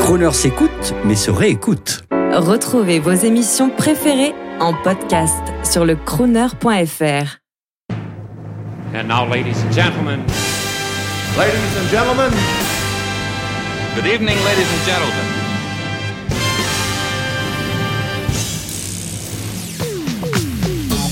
Croner s'écoute, mais se réécoute. Retrouvez vos émissions préférées en podcast sur le crooner.fr. And now, ladies and gentlemen, Ladies and gentlemen, Good evening, ladies and gentlemen.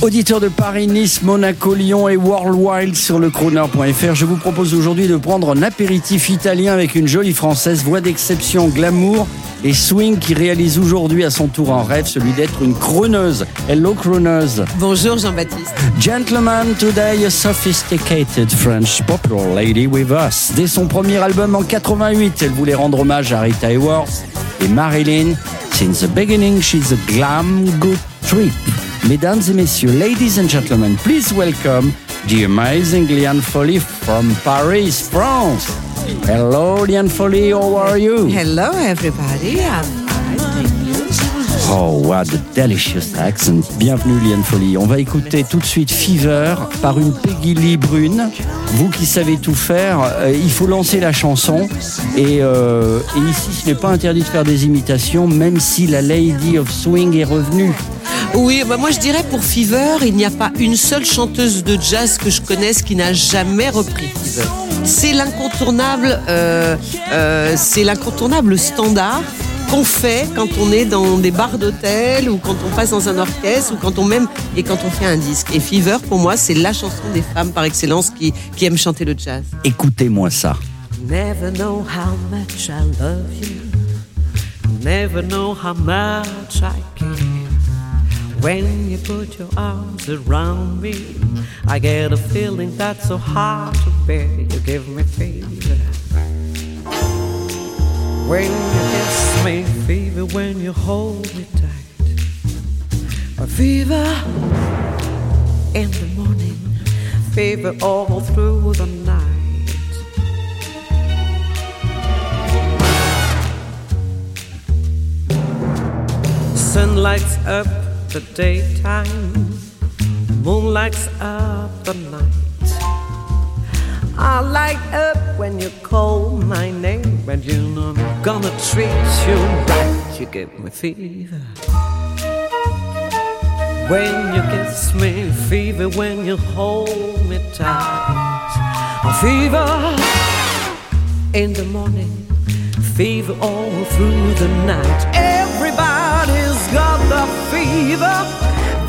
Auditeurs de Paris, Nice, Monaco, Lyon et Worldwide sur le crooner.fr, je vous propose aujourd'hui de prendre un apéritif italien avec une jolie française, voix d'exception, glamour et swing qui réalise aujourd'hui à son tour un rêve, celui d'être une crooneuse. Hello crooneuse. Bonjour Jean-Baptiste. Gentlemen, today a sophisticated French popular lady with us. Dès son premier album en 88, elle voulait rendre hommage à Rita Hayworth et Marilyn. Since the beginning, she's a glam good trip. Mesdames et messieurs, ladies and gentlemen, please welcome the amazing Liane Folly from Paris, France. Hello, Liane Folly, how are you? Hello everybody. I'm fine, thank you. Oh, what a delicious accent. Bienvenue, Liane Folly. On va écouter tout de suite Fever par une Peggy Lee Brune. Vous qui savez tout faire, euh, il faut lancer la chanson. Et, euh, et ici, ce n'est pas interdit de faire des imitations, même si la Lady of Swing est revenue. Oui, bah moi je dirais pour Fever, il n'y a pas une seule chanteuse de jazz que je connaisse qui n'a jamais repris Fever. C'est l'incontournable, euh, euh, c'est l'incontournable standard qu'on fait quand on est dans des bars d'hôtel ou quand on passe dans un orchestre ou quand on même et quand on fait un disque. Et Fever, pour moi, c'est la chanson des femmes par excellence qui, qui aiment chanter le jazz. Écoutez-moi ça. Never know how much I love you. Never know how much I care. When you put your arms around me, I get a feeling that's so hard to bear. You give me fever. When you kiss me, fever. When you hold me tight, a fever in the morning, fever all through the night. Sun lights up the daytime, moon lights up the night. I light up when you call my name, and you know I'm gonna treat you right. You give me fever. When you kiss me, fever when you hold me tight. Fever in the morning, fever all through the night. Got the fever.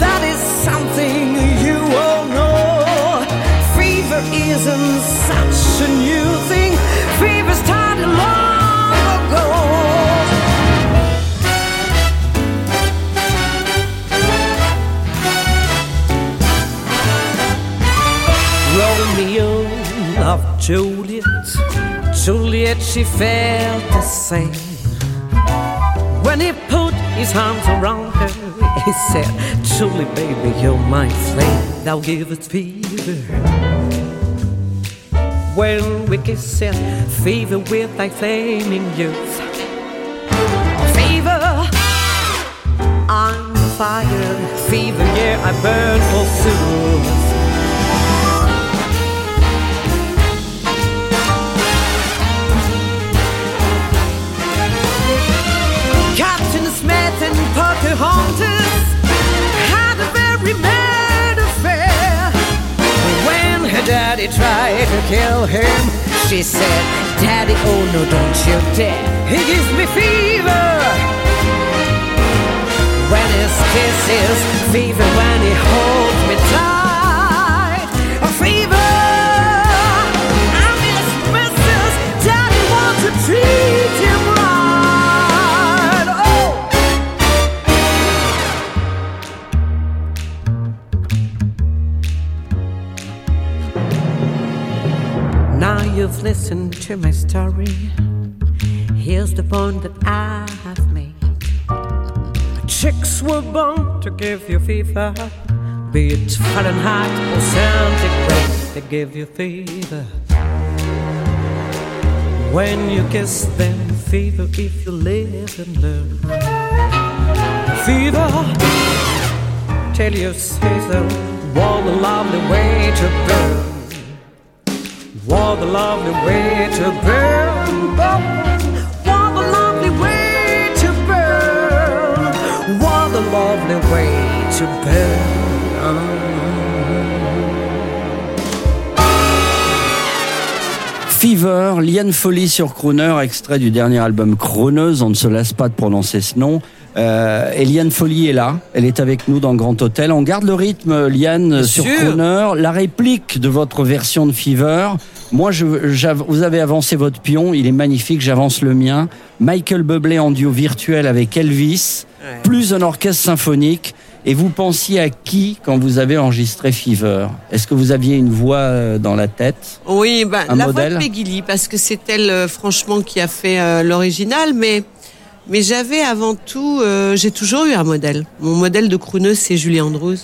That is something you all know. Fever isn't such a new thing. Fever started long ago. Romeo loved Juliet. Juliet, she felt the same. When he put his arms around her, he said, Truly, baby, you're my flame. Thou givest fever. When we kiss it, fever with thy flaming youth. Fever, I'm fire. Fever, yeah, I burn forsooth. Smith and Pocahontas had a very mad affair. When her daddy tried to kill him, she said, Daddy, oh no, don't you dare. He gives me fever. When his kisses, fever when he holds me tight. A fever. You've to my story. Here's the point that I have made. Chicks were born to give you fever, be it Fahrenheit or centigrade. They give you fever. When you kiss them, fever if you live and learn. Fever, tell your sister, what a lovely way to burn. What the lovely way to burn. What the lovely way to burn. What the lovely way to burn. Fever, Liane Folly sur Crooner, extrait du dernier album Croneuse, on ne se lasse pas de prononcer ce nom. Euh, et Liane Folly est là, elle est avec nous dans Grand Hôtel. On garde le rythme, Liane, sur sûr. Crooner. La réplique de votre version de Fever, moi, je, vous avez avancé votre pion, il est magnifique, j'avance le mien. Michael Bublé en duo virtuel avec Elvis, Ouais. plus un orchestre symphonique. Et vous pensiez à qui quand vous avez enregistré Fever? Est-ce que vous aviez une voix euh, dans la tête? Oui, ben, Un la modèle voix de Peggy Lee, parce que c'est elle, euh, franchement, qui a fait euh, l'original, mais, mais j'avais avant tout, euh, j'ai toujours eu un modèle. Mon modèle de crooneuse, c'est Julie Andrews.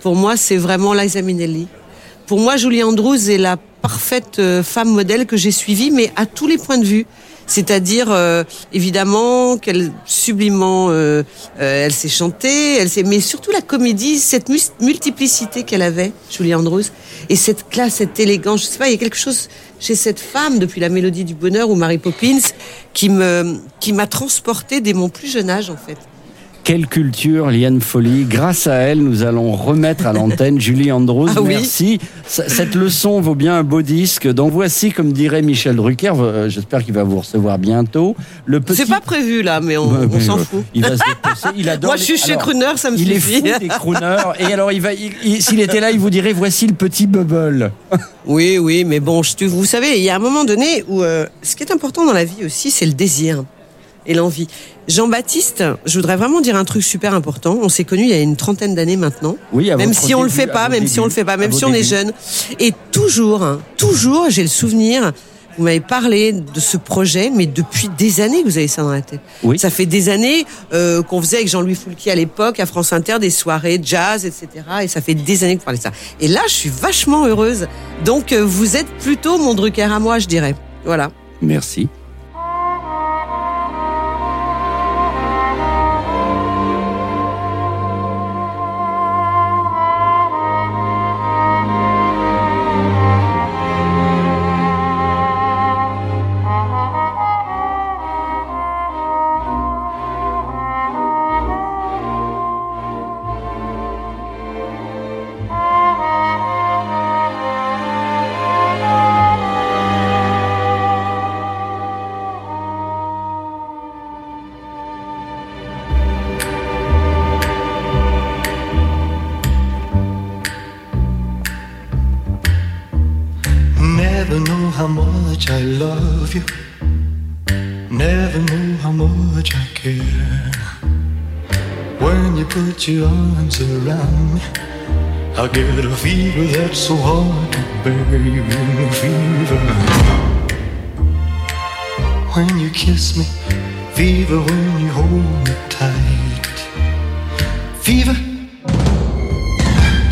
Pour moi, c'est vraiment Liza Minnelli. Pour moi, Julie Andrews est la parfaite euh, femme modèle que j'ai suivie, mais à tous les points de vue. C'est-à-dire, euh, évidemment, qu'elle sublimement, euh, euh, elle sait chanter, elle sait, mais surtout la comédie, cette multiplicité qu'elle avait, Julie Andrews, et cette classe, cette élégance. Je sais pas, il y a quelque chose chez cette femme depuis la Mélodie du Bonheur ou Mary Poppins qui me, qui m'a transporté dès mon plus jeune âge, en fait. Quelle culture, Liane Folly. Grâce à elle, nous allons remettre à l'antenne Julie Andrews. Ah oui. Merci. C- Cette leçon vaut bien un beau disque. Donc voici, comme dirait Michel Drucker, euh, j'espère qu'il va vous recevoir bientôt, le petit... C'est pas prévu là, mais on, s'en fout. Il va se déplacer. Il adore Moi, les- je suis chez Alors, Crooner, ça me Il est suffit. fou des crooners. Et alors, il va, il- il- s'il était là, il vous dirait voici le petit bubble. Oui, oui, mais bon, je vous savez, il y a un moment donné où euh, ce qui est important dans la vie aussi, c'est le désir et l'envie. Jean-Baptiste, je voudrais vraiment dire un truc super important. On s'est connus il y a une trentaine d'années maintenant. Oui, à même si on le début, fait à pas, même si on le fait pas, même si on est jeune. Et toujours, hein, toujours, j'ai le souvenir. Vous m'avez parlé de ce projet, mais depuis des années que vous avez ça dans la tête. Oui. Ça fait des années euh, qu'on faisait avec Jean-Louis Foulquier à l'époque, à France Inter, des soirées jazz, etc. Et ça fait des années que vous parlez de ça. Et là, je suis vachement heureuse. Donc, euh, vous êtes plutôt mon Drucker à moi, je dirais. Voilà. Merci. That's so hard to bear. in Fever. When you kiss me, fever when you hold me tight. Fever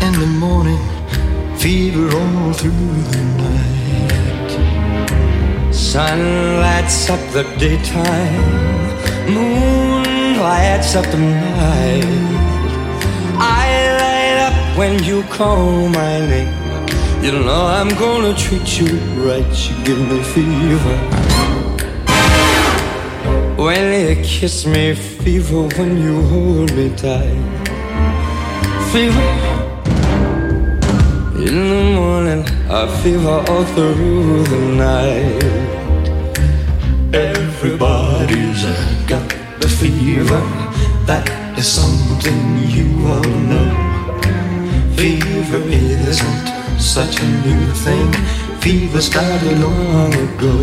in the morning, fever all through the night. Sun lights up the daytime, moon lights up the night. When you call my name. You know I'm gonna treat you right. You give me fever. When you kiss me, fever. When you hold me tight, fever. In the morning, I fever all through the night. Everybody's got the fever. That is something you all know. Such a new thing. Fever started long ago.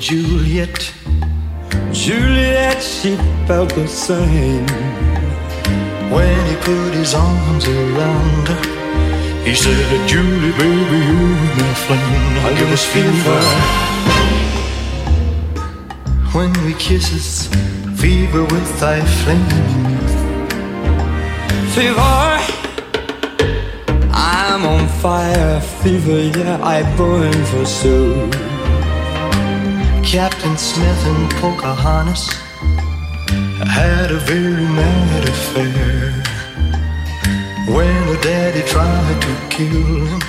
Juliet. Juliet, she felt the same. When he put his arms around her, he said, Julie, baby, you're my flame. I give us fever. When we kisses, fever with thy flame. Fever, I'm on fire. Fever, yeah, I burn for so. Captain Smith and Pocahontas had a very mad affair. When her daddy tried to kill him,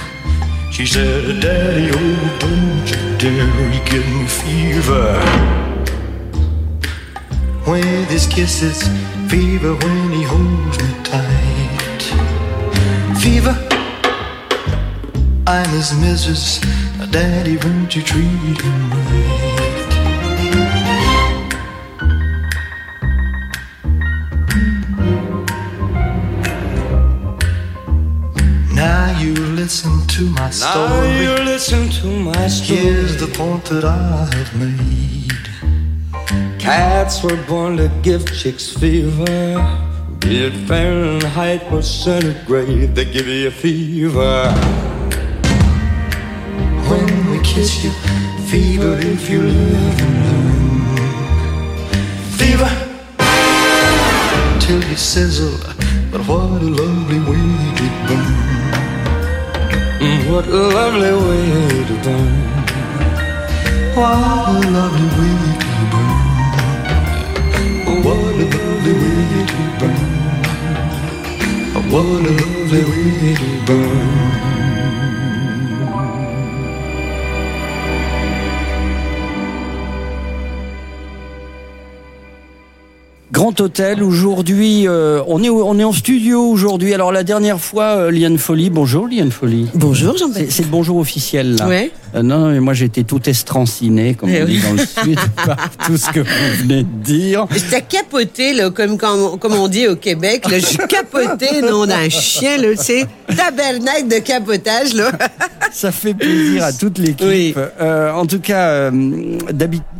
She said, Daddy, oh, don't you dare, you give me fever. With his kisses, fever when he holds me tight. Fever, I'm his missus. Daddy, won't you treat him right? Now you listen to my story. Now you listen to my story. Here's the point that I have made. Cats were born to give chicks fever. Be it Fahrenheit or centigrade, they give you a fever. When we kiss you, fever if you live and learn. Fever till you sizzle, but what a lovely way to burn. What a lovely way to burn. What a lovely way. What a lovely way to burn. What a lovely way to burn. Grand Hôtel, aujourd'hui, euh, on, est, on est en studio aujourd'hui. Alors la dernière fois, euh, Liane Folly, bonjour Liane Folly. Bonjour C'est Jean-Baptiste. c'est le bonjour officiel là. Ouais. Euh, non, non, mais moi j'étais tout estranciné, comme Eh on dit dans le sud, par tout ce que vous venez de dire. T'as capoté, là, comme, comme, comme on dit au Québec. Là, j'ai capoté, non, on a un chien, là, c'est tabernacle de capotage, là. Ça fait plaisir à toute l'équipe. Oui. Euh, en tout cas, euh,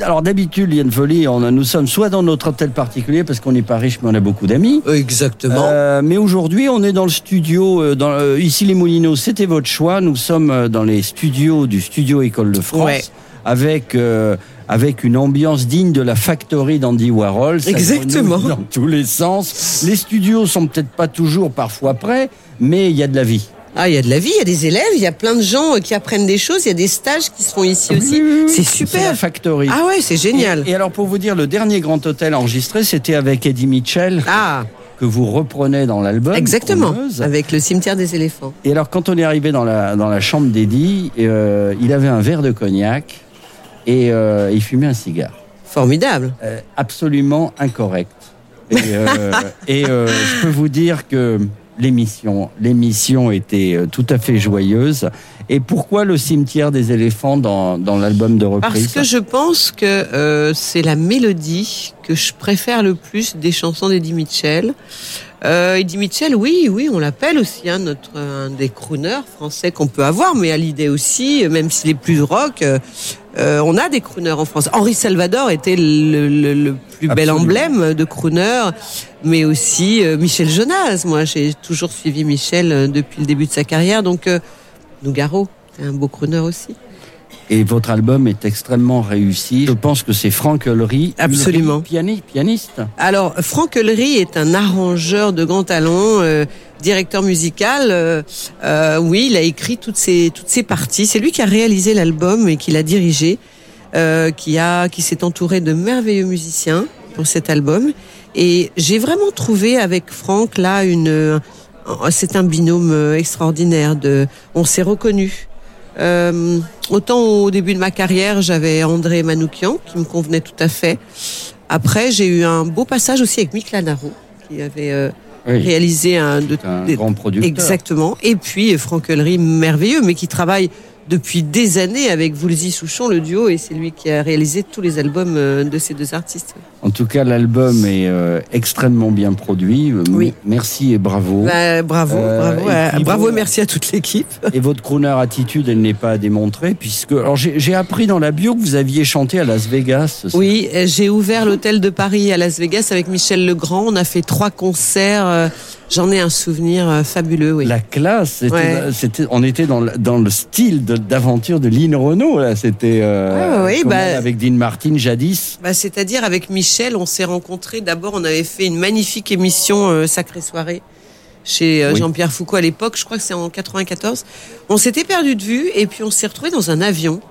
alors d'habitude, Liane Folly, on a- nous sommes soit dans notre hôtel particulier parce qu'on n'est pas riche, mais on a beaucoup d'amis. Exactement. Euh, mais aujourd'hui, on est dans le studio. euh, dans, euh, ici, les Moulineaux, c'était votre choix. Nous sommes euh, dans les studios du Studio École de France. Ouais. Avec, euh, avec une ambiance digne de la factory d'Andy Warhol. Ça Exactement. Dans tous les sens. Les studios sont peut-être pas toujours parfois prêts, mais il y a de la vie. Ah, il y a de la vie, il y a des élèves, il y a plein de gens qui apprennent des choses, il y a des stages qui se font ici aussi. C'est C'est la super. factory. Ah ouais, c'est génial. Et, et alors, pour vous dire, le dernier grand hôtel enregistré, c'était avec Eddie Mitchell, Ah, que vous reprenez dans l'album. exactement. Avec le cimetière des éléphants. Et alors, quand on est arrivé dans la, dans la chambre d'Eddie, euh, il avait un verre de cognac et euh, il fumait un cigare. Formidable. Euh, absolument incorrect. Et, et, je peux vous dire que l'émission, l'émission était euh, tout à fait joyeuse. Et pourquoi le cimetière des éléphants dans, dans l'album de Parce reprise que je pense que euh, c'est la mélodie que je préfère le plus des chansons d'Eddie Mitchell. Euh, Eddie Mitchell, oui, oui, on l'appelle aussi hein, notre un des crooners français qu'on peut avoir, mais à l'idée aussi, euh, même s'il est plus rock, euh, on a des crooners en France. Henri Salvador était le, le- le plus bel emblème de crooner, mais aussi euh, Michel Jonas. Moi, j'ai toujours suivi Michel euh, depuis le début de sa carrière, donc euh, Nougaro, c'est un beau crooner aussi. Et votre album est extrêmement réussi. Je pense que c'est Franck Ulry. Absolument. Pianiste. Alors, Franck Ulry est un arrangeur de grand talent, euh, directeur musical. euh, euh, oui, il a écrit toutes ses toutes ses parties. C'est lui qui a réalisé l'album et qui l'a dirigé, euh, qui a qui s'est entouré de merveilleux musiciens pour cet album. Et j'ai vraiment trouvé avec Franck là une c'est un binôme euh, extraordinaire. De on s'est reconnus. Euh, autant au début de ma carrière, j'avais André Manoukian qui me convenait tout à fait. Après, j'ai eu un beau passage aussi avec Mick Lanaro qui avait euh, Oui. réalisé un de un des- grand producteur. Exactement. Et puis Franck Ulry, merveilleux, mais qui travaille depuis des années avec Woolsey Souchon, le duo, et c'est lui qui a réalisé tous les albums euh, de ces deux artistes. En tout cas, l'album est euh, extrêmement bien produit. Euh, Oui. Merci et bravo. Bah, bravo, Euh, bravo, et puis bravo merci à toute l'équipe. Et votre crooner attitude, elle n'est pas à démontrer, puisque. Alors, j'ai appris dans la bio que vous aviez chanté à Las Vegas. Oui, j'ai ouvert l'hôtel de Paris à Las Vegas avec Michel Legrand. On a fait trois concerts. J'en ai un souvenir fabuleux, oui. La classe, Ouais. c'était- on était dans le, dans le style de- d'aventure de Lynn Renault. C'était euh, Ah oui, bah- avec Dean Martin jadis. Bah, C'est-à-dire avec Michel, on s'est rencontrés. D'abord, on avait fait une magnifique émission euh, Sacrée Soirée chez euh, Oui. Jean-Pierre Foucault à l'époque. Je crois que c'est en 94. On s'était perdu de vue et puis on s'est retrouvés dans un avion.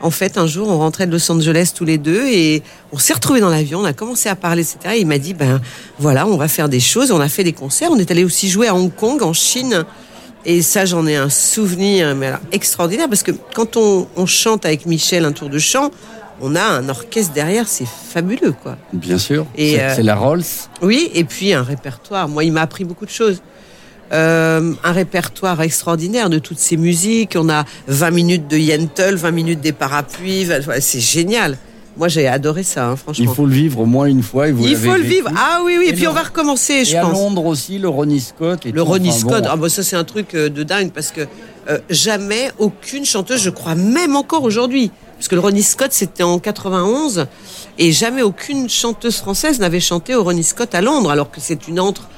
En fait, un jour, on rentrait de Los Angeles tous les deux et on s'est retrouvés dans l'avion. On a commencé à parler, etc. Et il m'a dit, ben voilà, on va faire des choses. On a fait des concerts. On est allé aussi jouer à Hong Kong, en Chine. Et ça, j'en ai un souvenir mais alors, extraordinaire parce que quand on, on chante avec Michel un tour de chant, on a un orchestre derrière, c'est fabuleux, quoi. Bien sûr. Et, C'est euh, c'est la Rolls. Oui, et puis un répertoire. Moi, il m'a appris beaucoup de choses. Euh, un répertoire extraordinaire de toutes ces musiques. On a 20 minutes de Yentl, 20 minutes des parapluies. C'est génial. Moi, j'ai adoré ça, hein, Il franchement. faut le vivre au moins une fois. Et vous Il faut le vécu. vivre. Ah oui, oui. Et Et puis on va recommencer, je Et à pense. Londres aussi, le Ronnie Scott. Et Le. Ronnie Enfin, Scott, bon. ah bah ça c'est un truc euh, de dingue parce que euh, jamais aucune chanteuse, je crois même encore aujourd'hui, parce que le Ronnie Scott c'était en 91 et jamais aucune chanteuse française n'avait chanté au Ronnie Scott à Londres alors que c'est une entre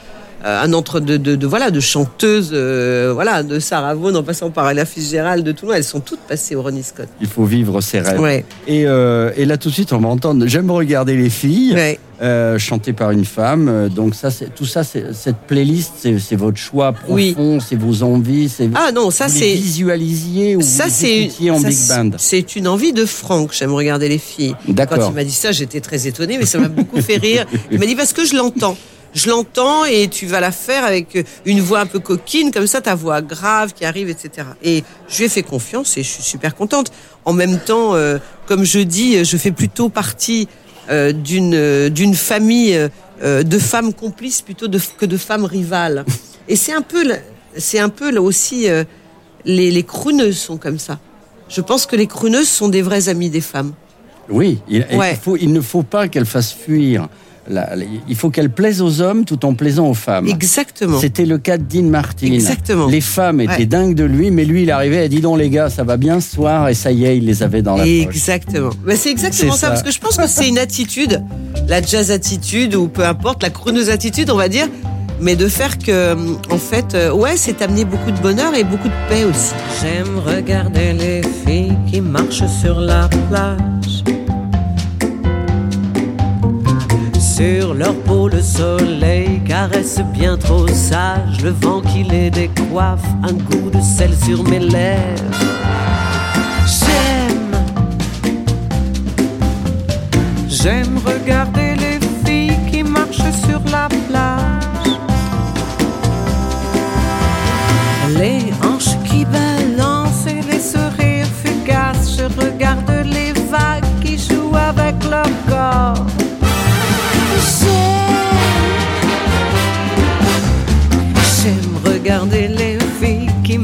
un entre de, de, de- voilà de chanteuses euh, voilà de Sarah Vaughan en passant par Ella Fitzgerald de Toulon elles sont toutes passées au Ronnie Scott. Il faut vivre ses rêves. Ouais. Et, euh, et là, tout de suite, on va entendre J'aime regarder les filles, Ouais. euh, chantées par une femme. Euh, Donc, ça, c'est, tout ça, c'est, cette playlist, c'est, votre choix profond, Oui. c'est vos envies. C'est, Ah non, ça c'est visualisiez ou ça vous c'est en ça, big band? C'est une envie de Franck. J'aime regarder les filles. D'accord. Quand il m'a dit ça, j'étais très étonnée, mais ça m'a beaucoup fait rire. Il m'a dit parce que je l'entends. Je l'entends et tu vas la faire avec une voix un peu coquine, comme ça, ta voix grave qui arrive, etc. Et je lui ai fait confiance et je suis super contente. En même temps, euh, comme je dis, je fais plutôt partie euh, d'une euh, d'une famille euh, de femmes complices plutôt de, que de femmes rivales. Et c'est un peu, c'est un peu là aussi les, les crooneuses sont comme ça. Je pense que les crooneuses sont des vraies amies des femmes. Oui, il, il Ouais. faut, il ne faut pas qu'elle fasse fuir. La- la- il faut qu'elle plaise aux hommes tout en plaisant aux femmes. Exactement. C'était le cas de Dean Martin. Exactement. Les femmes étaient Ouais. dingues de lui, mais lui, il arrivait et dit donc les gars, ça va bien ce soir, et ça y est, il les avait dans la poche. Exactement. C'est exactement ça. ça. parce que je pense que c'est une attitude, la jazz attitude ou peu importe, la crooneuse attitude, on va dire, mais de faire que, en fait, euh, ouais, c'est amener beaucoup de bonheur et beaucoup de paix aussi. J'aime regarder les filles qui marchent sur la plage. Sur leur peau, le soleil caresse bien trop sage. Le vent qui les décoiffe, un goût de sel sur mes lèvres. J'aime, j'aime regarder les filles qui marchent sur la plage.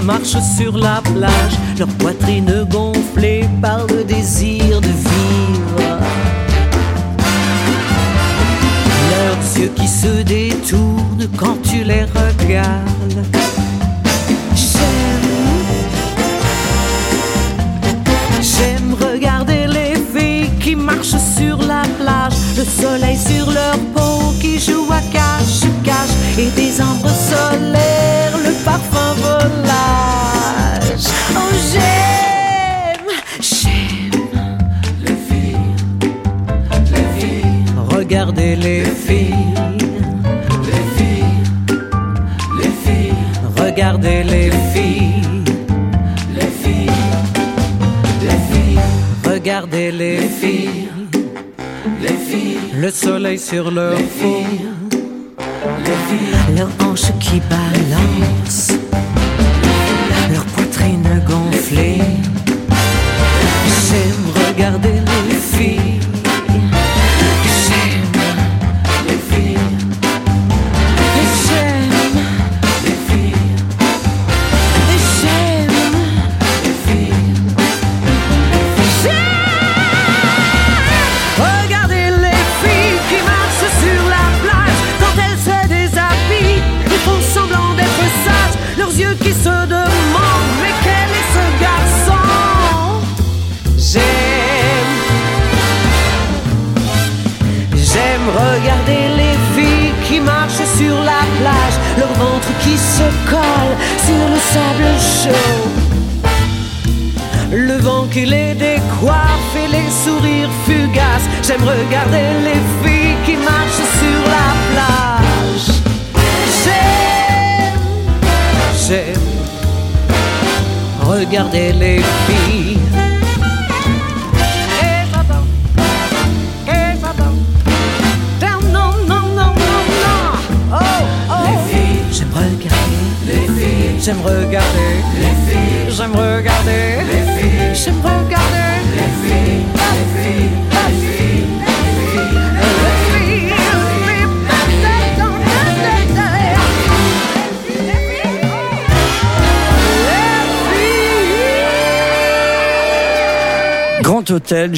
Marchent sur la plage. Leur poitrine gonflée par le désir de vivre. Leurs yeux qui se détournent quand tu les regardes. J'aime, j'aime regarder les filles qui marchent sur la plage, le soleil sur leur peau qui joue à cache-cache et des ombres solaires, regardez les filles, les filles, les filles, regardez les filles, les filles, les filles, regardez les filles, les filles, le soleil sur leur peau, les filles, leurs hanches qui balancent, leur poitrine gonflée.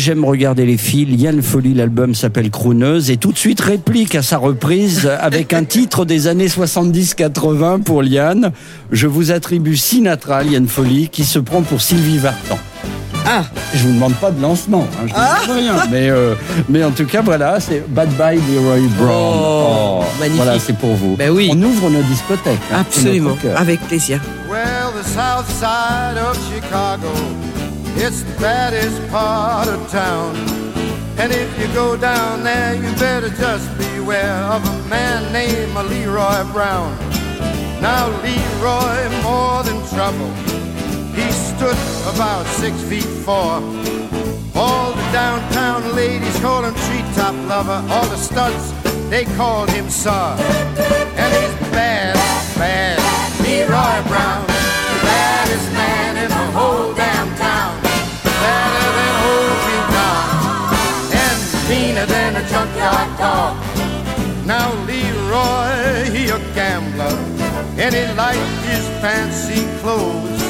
J'aime regarder les filles. Liane Folly, l'album s'appelle Crooneuse et tout de suite réplique à sa reprise avec un titre des années 70-80 pour Liane. Je vous attribue Sinatra, Liane Folly, qui se prend pour Sylvie Vartan. Ah, Je vous demande pas de lancement, hein, je vous Ah. rien. Mais, euh, mais en tout cas, voilà, c'est Bad Bye Leroy Brown. Oh, magnifique. Voilà, c'est pour vous. Ben oui. On ouvre nos discothèques. hein, absolument, avec plaisir. Well, the south side of Chicago, it's the baddest part of town. And if you go down there, you better just beware of a man named Leroy Brown. Now, Leroy, more than trouble, he stood about six feet four. All the downtown ladies call him treetop lover. All the studs, they called him Sir. And he's bad, bad, Leroy Brown. Now Leroy, he a gambler. And he liked his fancy clothes.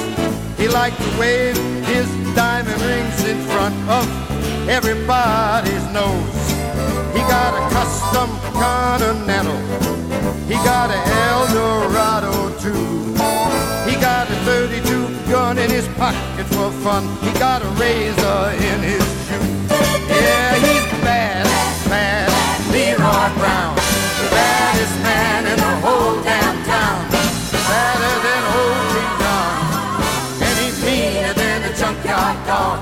He liked to wave his diamond rings in front of everybody's nose. He got a custom Continental. He got a Eldorado too. He got a 32 gun in his pocket for fun. He got a razor in his shoe. Yeah, he's bad, bad, Leroy Brown. Baddest man in the whole damn town. Badder than old King Kong. And he's meaner than a junkyard dog.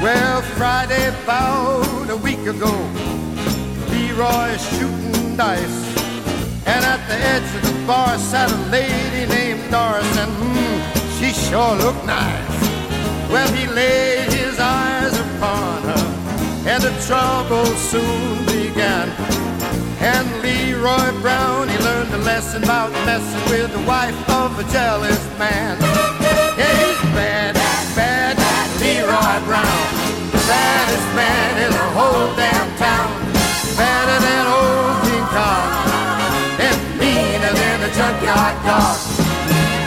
Well, Friday about a week ago, Leroy shooting dice. The edge of the bar sat a lady named Doris, and mm, she sure looked nice. Well, he laid his eyes upon her, and the trouble soon began. And Leroy Brown, he learned a lesson about messing with the wife of a jealous man. Yeah, he's bad, bad, Leroy Brown. The baddest man in the whole damn town. Junkyard dog.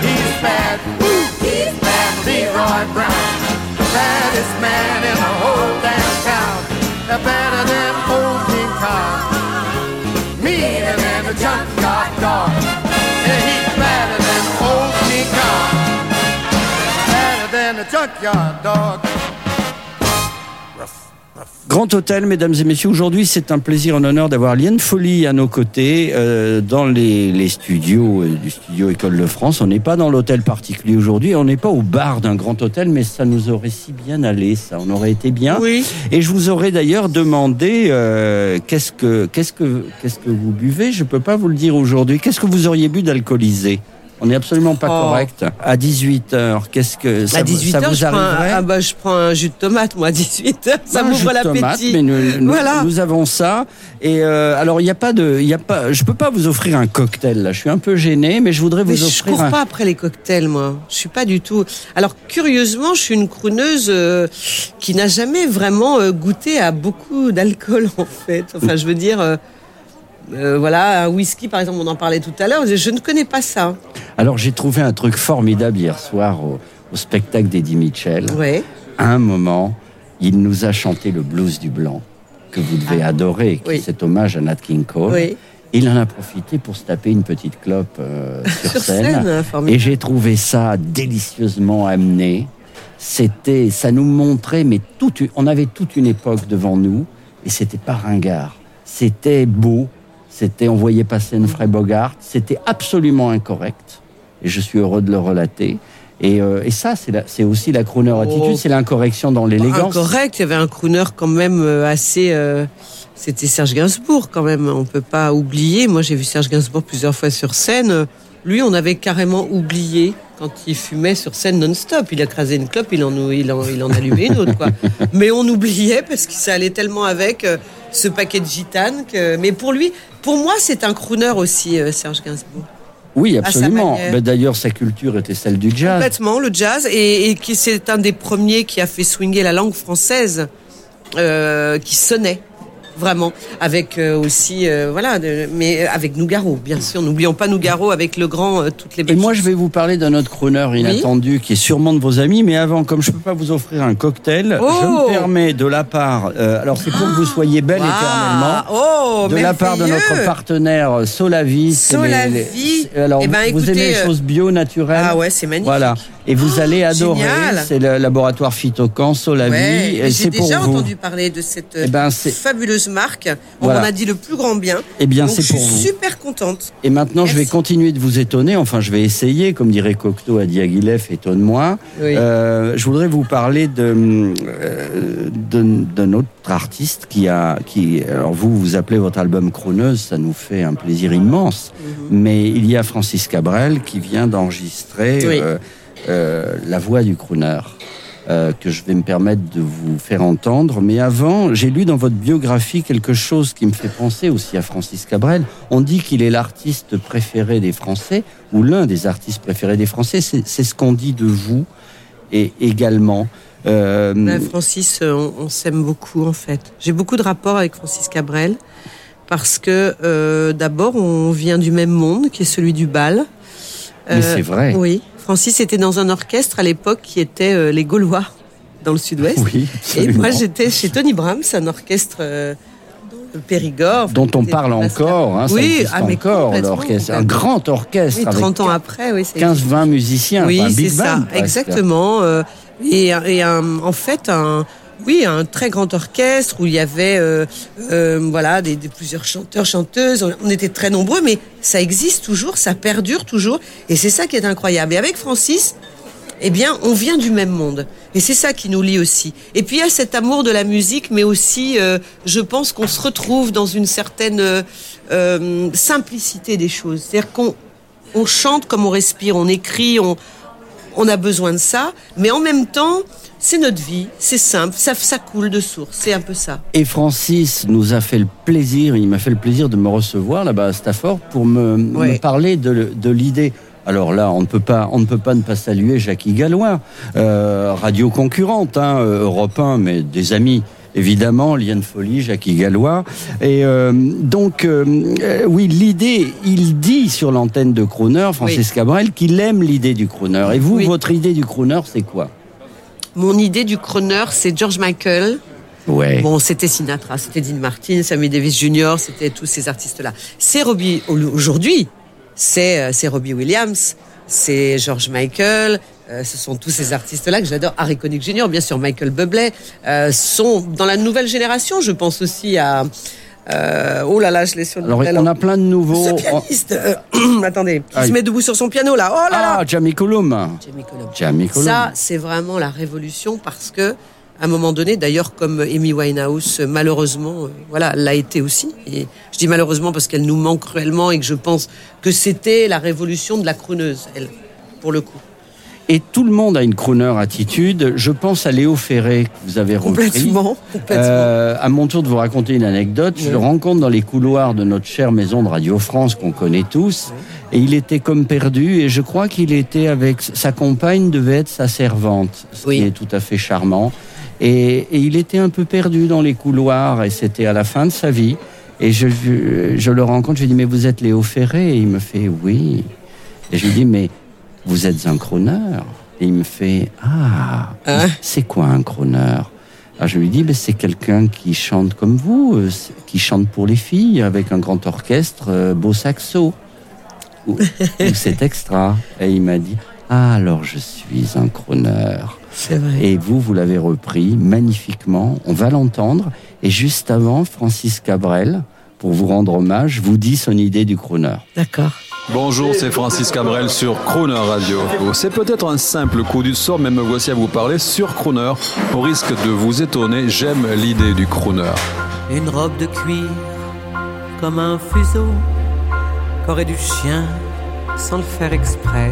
He's bad, woo, he's bad, Leroy Brown. The baddest man in the whole damn town. They're better than old King Kong. Meaner than a junkyard dog. Yeah, he's better than old King Kong. Better than a junkyard dog. Grand Hôtel, mesdames et messieurs, aujourd'hui c'est un plaisir, un honneur d'avoir Liane Folly à nos côtés euh, dans les, les studios euh, du studio École de France. On n'est pas dans l'hôtel particulier aujourd'hui, on n'est pas au bar d'un grand hôtel, mais ça nous aurait si bien allé, ça, on aurait été bien. Oui. Et je vous aurais d'ailleurs demandé euh, qu'est-ce que qu'est-ce que qu'est-ce que vous buvez? Je peux pas vous le dire aujourd'hui. Qu'est-ce que vous auriez bu d'alcoolisé? On n'est absolument pas Oh. correct. À 18 h qu'est-ce que ça, à vous- 18 ça vous un, arriverait ah bah, je prends un jus de tomate, moi, à 18 h Ça un m'ouvre l'appétit. Mais nous, Voilà. nous avons ça. Et euh, alors, il n'y a pas de, il y a pas, je peux pas vous offrir un cocktail là. Je suis un peu gêné, mais je voudrais Mais vous je offrir cours un. pas après les cocktails, moi. Je suis pas du tout. Alors curieusement, je suis une crooneuse euh, qui n'a jamais vraiment euh, goûté à beaucoup d'alcool en fait. Enfin, je veux dire, euh, voilà, un whisky par exemple, on en parlait tout à l'heure. Je, ne connais pas ça. Alors, j'ai trouvé un truc formidable hier soir au, au spectacle d'Eddie Mitchell. Ouais. À un moment, il nous a chanté le blues du blanc que vous devez adorer, qui Ah. Oui. est cet hommage à Nat King Cole. Oui. Il en a profité pour se taper une petite clope euh, sur, Sur scène. scène, formidable. et j'ai trouvé ça délicieusement amené. C'était, ça nous montrait, mais toute, on avait toute une époque devant nous, et c'était pas ringard. C'était beau. C'était, on voyait passer une Frey Bogart. C'était absolument incorrect. Et je suis heureux de le relater. Et, euh, et ça, c'est, aussi la crooner attitude, Oh. c'est l'incorrection dans l'élégance. Incorrect. Il y avait un crooner quand même euh, assez. euh, C'était Serge Gainsbourg quand même. On peut pas oublier. Moi, j'ai vu Serge Gainsbourg plusieurs fois sur scène. Lui, on avait carrément oublié quand il fumait sur scène non-stop. Il a crasé une clope, il en, il en, il en allumait une autre. Quoi. Mais on oubliait parce que ça allait tellement avec euh, ce paquet de gitane. Que... Mais pour lui, pour moi, c'est un crooner aussi, euh, Serge Gainsbourg. Oui, absolument. Ben, D'ailleurs, sa culture était celle du jazz. Complètement, le jazz, et, et qui c'est un des premiers qui a fait swinger la langue française, euh, qui sonnait vraiment, avec euh, aussi, euh, voilà, de- mais avec Nougaro, bien sûr. N'oublions pas Nougaro avec le grand, euh, toutes les Et belles moi, choses. je vais vous parler d'un autre crooner inattendu qui est sûrement de vos amis. Mais avant, comme je peux pas vous offrir un cocktail, Oh je me permets de la part. euh, alors, c'est pour que vous soyez belle éternellement. Oh, de la part de notre partenaire euh, Solavi. c'est les- Solavi. les- alors, Eh ben, vous aimez les euh, choses bio, naturelles Ah ouais, c'est magnifique. Voilà. Et vous allez adorer. C'est le laboratoire Phytocan, Solavi. Ouais, et j'ai pour déjà vous. entendu parler de cette euh, Eh ben, fabuleuse marque. On Voilà. a dit le plus grand bien. Eh bien, c'est je pour suis vous. super contente. Et maintenant, je vais continuer de vous étonner. Enfin, je vais essayer, comme dirait Cocteau à Diaghilev, étonne-moi. Oui. Euh, je voudrais vous parler de euh, d'un autre artiste qui a, qui, alors vous, vous appelez votre album Chroneuse, ça nous fait un plaisir immense. Mhm. Mais il y a Francis Cabrel qui vient d'enregistrer Oui. euh, la voix du crooner. Euh, que je vais me permettre de vous faire entendre. Mais avant, j'ai lu dans votre biographie quelque chose qui me fait penser aussi à Francis Cabrel. On dit qu'il est l'artiste préféré des Français, ou l'un des artistes préférés des Français. C'est ce qu'on dit de vous, et également. Euh, Ben, Francis, euh, on, on s'aime beaucoup en fait. J'ai beaucoup de rapports avec Francis Cabrel parce que euh, d'abord on vient du même monde qui est celui du bal. Euh, Mais c'est vrai. Oui. Francis était dans un orchestre à l'époque qui était euh, les Gaulois dans le Sud-Ouest. Oui, Et moi j'étais chez Tony Brahms, un orchestre euh, Périgord. dont on parle encore, hein, ça Oui, existe ah, mais encore, l'orchestre, un grand orchestre Oui, avec 30 ans après, oui. c'est- 15-20 musiciens, Oui, enfin, c'est ça, presque. exactement. euh, et et un- en fait, un, oui, un très grand orchestre où il y avait, euh, euh, voilà, des, plusieurs chanteurs, chanteuses. On, était très nombreux, mais ça existe toujours, ça perdure toujours, et c'est ça qui est incroyable. Et avec Francis, eh bien, on vient du même monde. Et c'est ça qui nous lie aussi. Et puis il y a cet amour de la musique, mais aussi, euh, je pense qu'on se retrouve dans une certaine simplicité des choses. C'est-à-dire qu'on on chante comme on respire, on écrit, on a besoin de ça, mais en même temps, c'est notre vie, c'est simple, ça, ça coule de source, c'est un peu ça. Et Francis nous a fait le plaisir, il m'a fait le plaisir de me recevoir là-bas à Stafford pour me, me parler de, de l'idée. Alors là, on ne peut pas, on ne peut pas ne pas saluer Jackie Gallois, euh, radio concurrente, hein, Europe 1, mais des amis. Évidemment, Liane Folie, Jackie Gallois. Et euh, donc, euh, euh, oui, l'idée, il dit sur l'antenne de Crooner, Francis Cabrel, qu'il aime l'idée du crooner. Et vous, Oui. votre idée du crooner, c'est quoi? Mon idée du crooner, c'est George Michael. Ouais. Bon, c'était Sinatra, c'était Dean Martin, Sammy Davis Jr., c'était tous ces artistes-là. C'est Robbie, aujourd'hui, c'est euh, c'est Robbie Williams, c'est George Michael, euh, ce sont tous ces artistes-là que j'adore. Harry Connick Jr., bien sûr, Michael Bublé, euh, sont dans la nouvelle génération. Je pense aussi à... euh, oh là là, je l'ai sur le Alors, talent. on a plein de nouveaux. Ce pianiste, euh, attendez, qui Aïe. se met debout sur son piano là. Oh là là Ah, Jamie Cullum. Jamie Cullum. Jamie Cullum. Ça, c'est vraiment la révolution parce que, à un moment donné, d'ailleurs, comme Amy Winehouse, malheureusement, euh, voilà, l'a été aussi. Et je dis malheureusement parce qu'elle nous manque cruellement et que je pense que c'était la révolution de la crooneuse, elle, pour le coup. Et tout le monde a une crooner attitude. Je pense à Léo Ferré que vous avez repris. Complètement, complètement. Euh, à mon tour de vous raconter une anecdote, je le rencontre dans les couloirs de notre chère maison de Radio France qu'on connaît tous, et il était comme perdu, et je crois qu'il était avec sa compagne devait être sa servante, ce Oui. qui est tout à fait charmant. Et, et il était un peu perdu dans les couloirs, et c'était à la fin de sa vie. Et je, je, je le rencontre, je lui dis mais vous êtes Léo Ferré, et il me fait oui. Et je lui dis mais vous êtes un crooner. Et il me fait ah Hein c'est quoi un crooner? Alors je lui dis, ben, c'est quelqu'un qui chante comme vous, euh, qui chante pour les filles avec un grand orchestre, euh, beau saxo. Ou, ou c'est extra. Et il m'a dit, ah, alors je suis un crooner. C'est vrai. Et vous, vous l'avez repris magnifiquement. On va l'entendre. Et juste avant, Francis Cabrel, pour vous rendre hommage, vous dit son idée du crooner. D'accord. Bonjour, c'est Francis Cabrel sur Crooner Radio. C'est peut-être un simple coup du sort, mais me voici à vous parler sur Crooner. Au risque de vous étonner, j'aime l'idée du crooner. Une robe de cuir comme un fuseau qu'aurait du chien sans le faire exprès.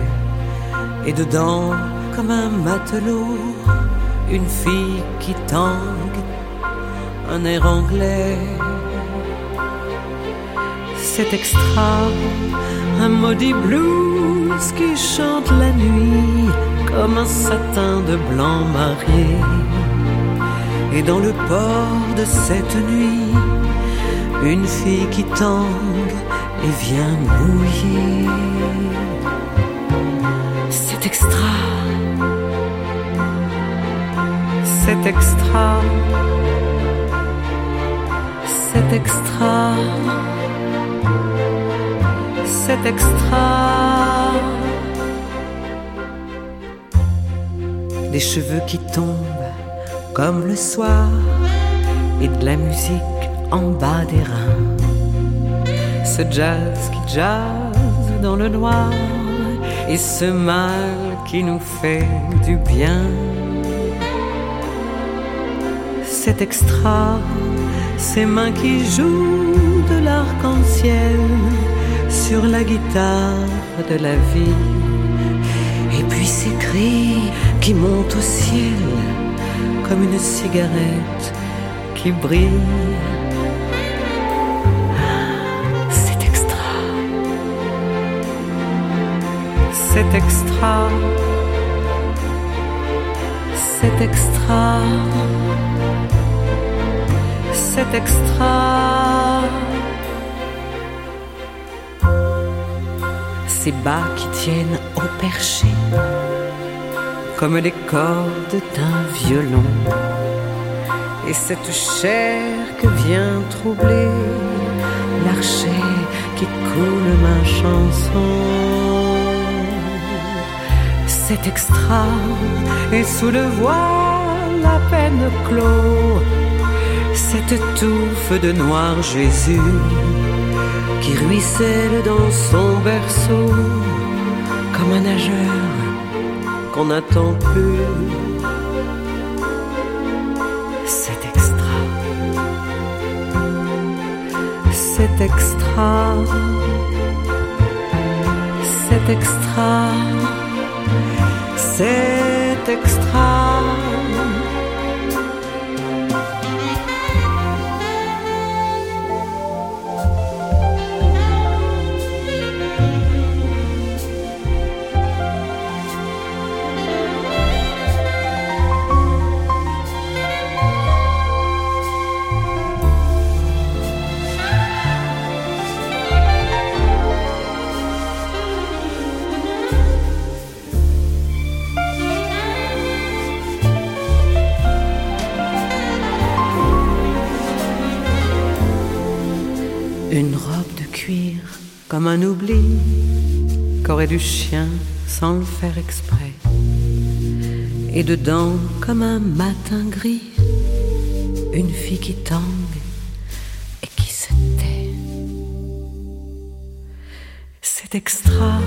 Et dedans, comme un matelot, une fille qui tangue, un air anglais. C'est extra, un maudit blues qui chante la nuit comme un satin de blanc marié. Et dans le port de cette nuit, une fille qui tangue et vient mouiller. C'est extra, c'est extra, c'est extra, c'est extra. Des cheveux qui tombent comme le soir et de la musique en bas des reins. Ce jazz qui jazz dans le noir et ce mal qui nous fait du bien. C'est extra, ces mains qui jouent de l'arc-en-ciel sur la guitare de la vie. Et puis ces cris qui montent au ciel comme une cigarette qui brille. C'est extra. C'est extra. C'est extra. C'est extra. Bas qui tiennent au perché comme les cordes d'un violon. Et cette chair que vient troubler l'archet qui coule ma chanson. C'est extra et sous le voile à peine clos, cette touffe de noir Jésus qui ruisselle dans son berceau comme un nageur qu'on n'attend plus. C'est extra. C'est extra. C'est extra. C'est extra. Comme un oubli qu'aurait du chien sans le faire exprès. Et dedans, comme un matin gris, une fille qui tangue et qui se tait. C'est extra,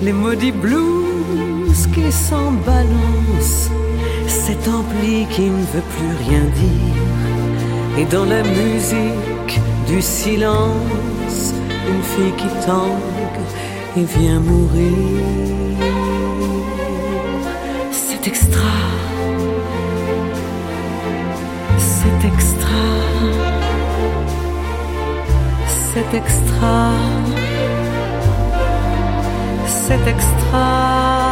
les maudits blues qui s'en balancent, cet ampli qui ne veut plus rien dire. Et dans la musique du silence, une fille qui tangue et vient mourir. C'est extra. C'est extra. C'est extra. C'est extra.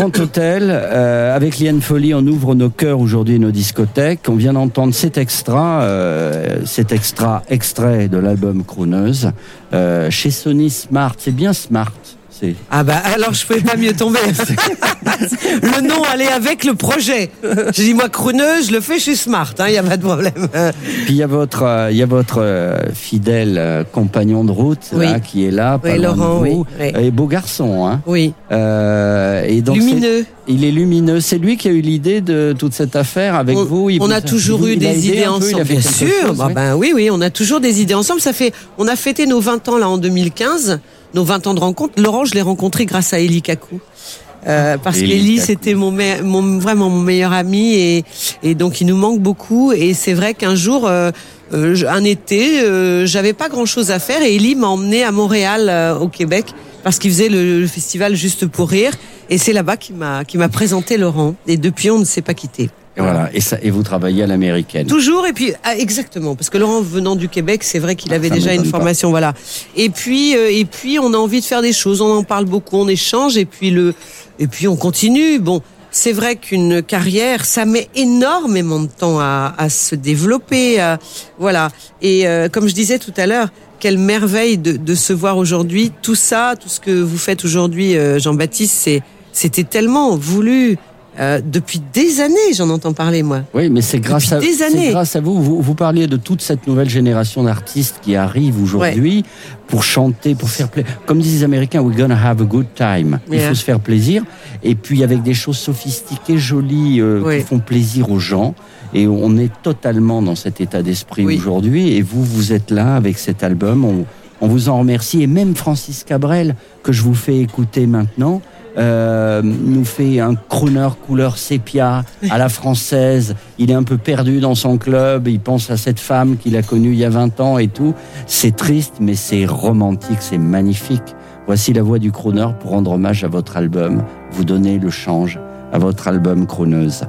Grand Hôtel, euh, avec Liane Folly, on ouvre nos cœurs aujourd'hui et nos discothèques. On vient d'entendre cet extra, euh, cet extra extrait de l'album Crooneuse, euh, chez Sony Smart. C'est bien Smart. Ah bah alors je pouvais pas mieux tomber. le nom allait avec le projet. J'ai dit moi crooneuse, je le fais, je suis smart, il hein, y a pas de problème. Puis il y a votre, euh, y a votre euh, fidèle euh, compagnon de route Oui. là, qui est là, pas Oui, loin de Laurent, vous. oui. Et beau garçon, hein. Oui. Et donc Lumineux. Il est lumineux. C'est lui qui a eu l'idée de toute cette affaire avec on, vous. Il on vous a toujours eu des idées ensemble. Bien sûr. chose, Bah, oui. ben oui, oui, on a toujours des idées ensemble. Ça fait, on a fêté nos 20 ans là en 2015. nos 20 ans de rencontre. Laurent, je l'ai rencontré grâce à Eli Kakou. Euh, parce Kakou. c'était mon, mon vraiment mon meilleur ami et, et donc il nous manque beaucoup et c'est vrai qu'un jour euh, euh, un été euh, j'avais pas grand chose à faire et Eli m'a emmené à Montréal euh, au Québec parce qu'il faisait le, le festival juste pour rire et c'est là-bas qu'il m'a qui m'a présenté Laurent et depuis on ne s'est pas quitté. Et voilà. Et, ça, et vous travaillez à l'américaine. Toujours et puis ah, exactement parce que Laurent venant du Québec c'est vrai qu'il Ah, avait ça déjà une pas. formation voilà et puis euh, et puis on a envie de faire des choses on en parle beaucoup on échange et puis le et puis on continue. Bon c'est vrai qu'une carrière ça met énormément de temps à, à se développer à- voilà. Et euh, comme je disais tout à l'heure quelle merveille de, de se voir aujourd'hui. Tout ça tout ce que vous faites aujourd'hui euh, Jean-Baptiste c'était tellement voulu euh, depuis des années j'en entends parler moi Oui, mais c'est grâce Depuis à des c'est années. grâce à vous. vous. Vous parliez de toute cette nouvelle génération d'artistes qui arrivent aujourd'hui pour chanter, pour faire plaisir. Comme disent les Américains, we're gonna have a good time. Il faut se faire plaisir. Et puis avec des choses sophistiquées, jolies, euh, qui font plaisir aux gens. Et on est totalement dans cet état d'esprit Oui. aujourd'hui. Et vous, vous êtes là avec cet album. On, on vous en remercie. Et même Francis Cabrel, que je vous fais écouter maintenant, euh, nous fait un crooner couleur sépia à la française. Il est un peu perdu dans son club. Il pense à cette femme qu'il a connue il y a 20 ans et tout. C'est triste, mais c'est romantique, c'est magnifique. Voici la voix du crooner pour rendre hommage à votre album. Vous donnez le change à votre album crooneuse.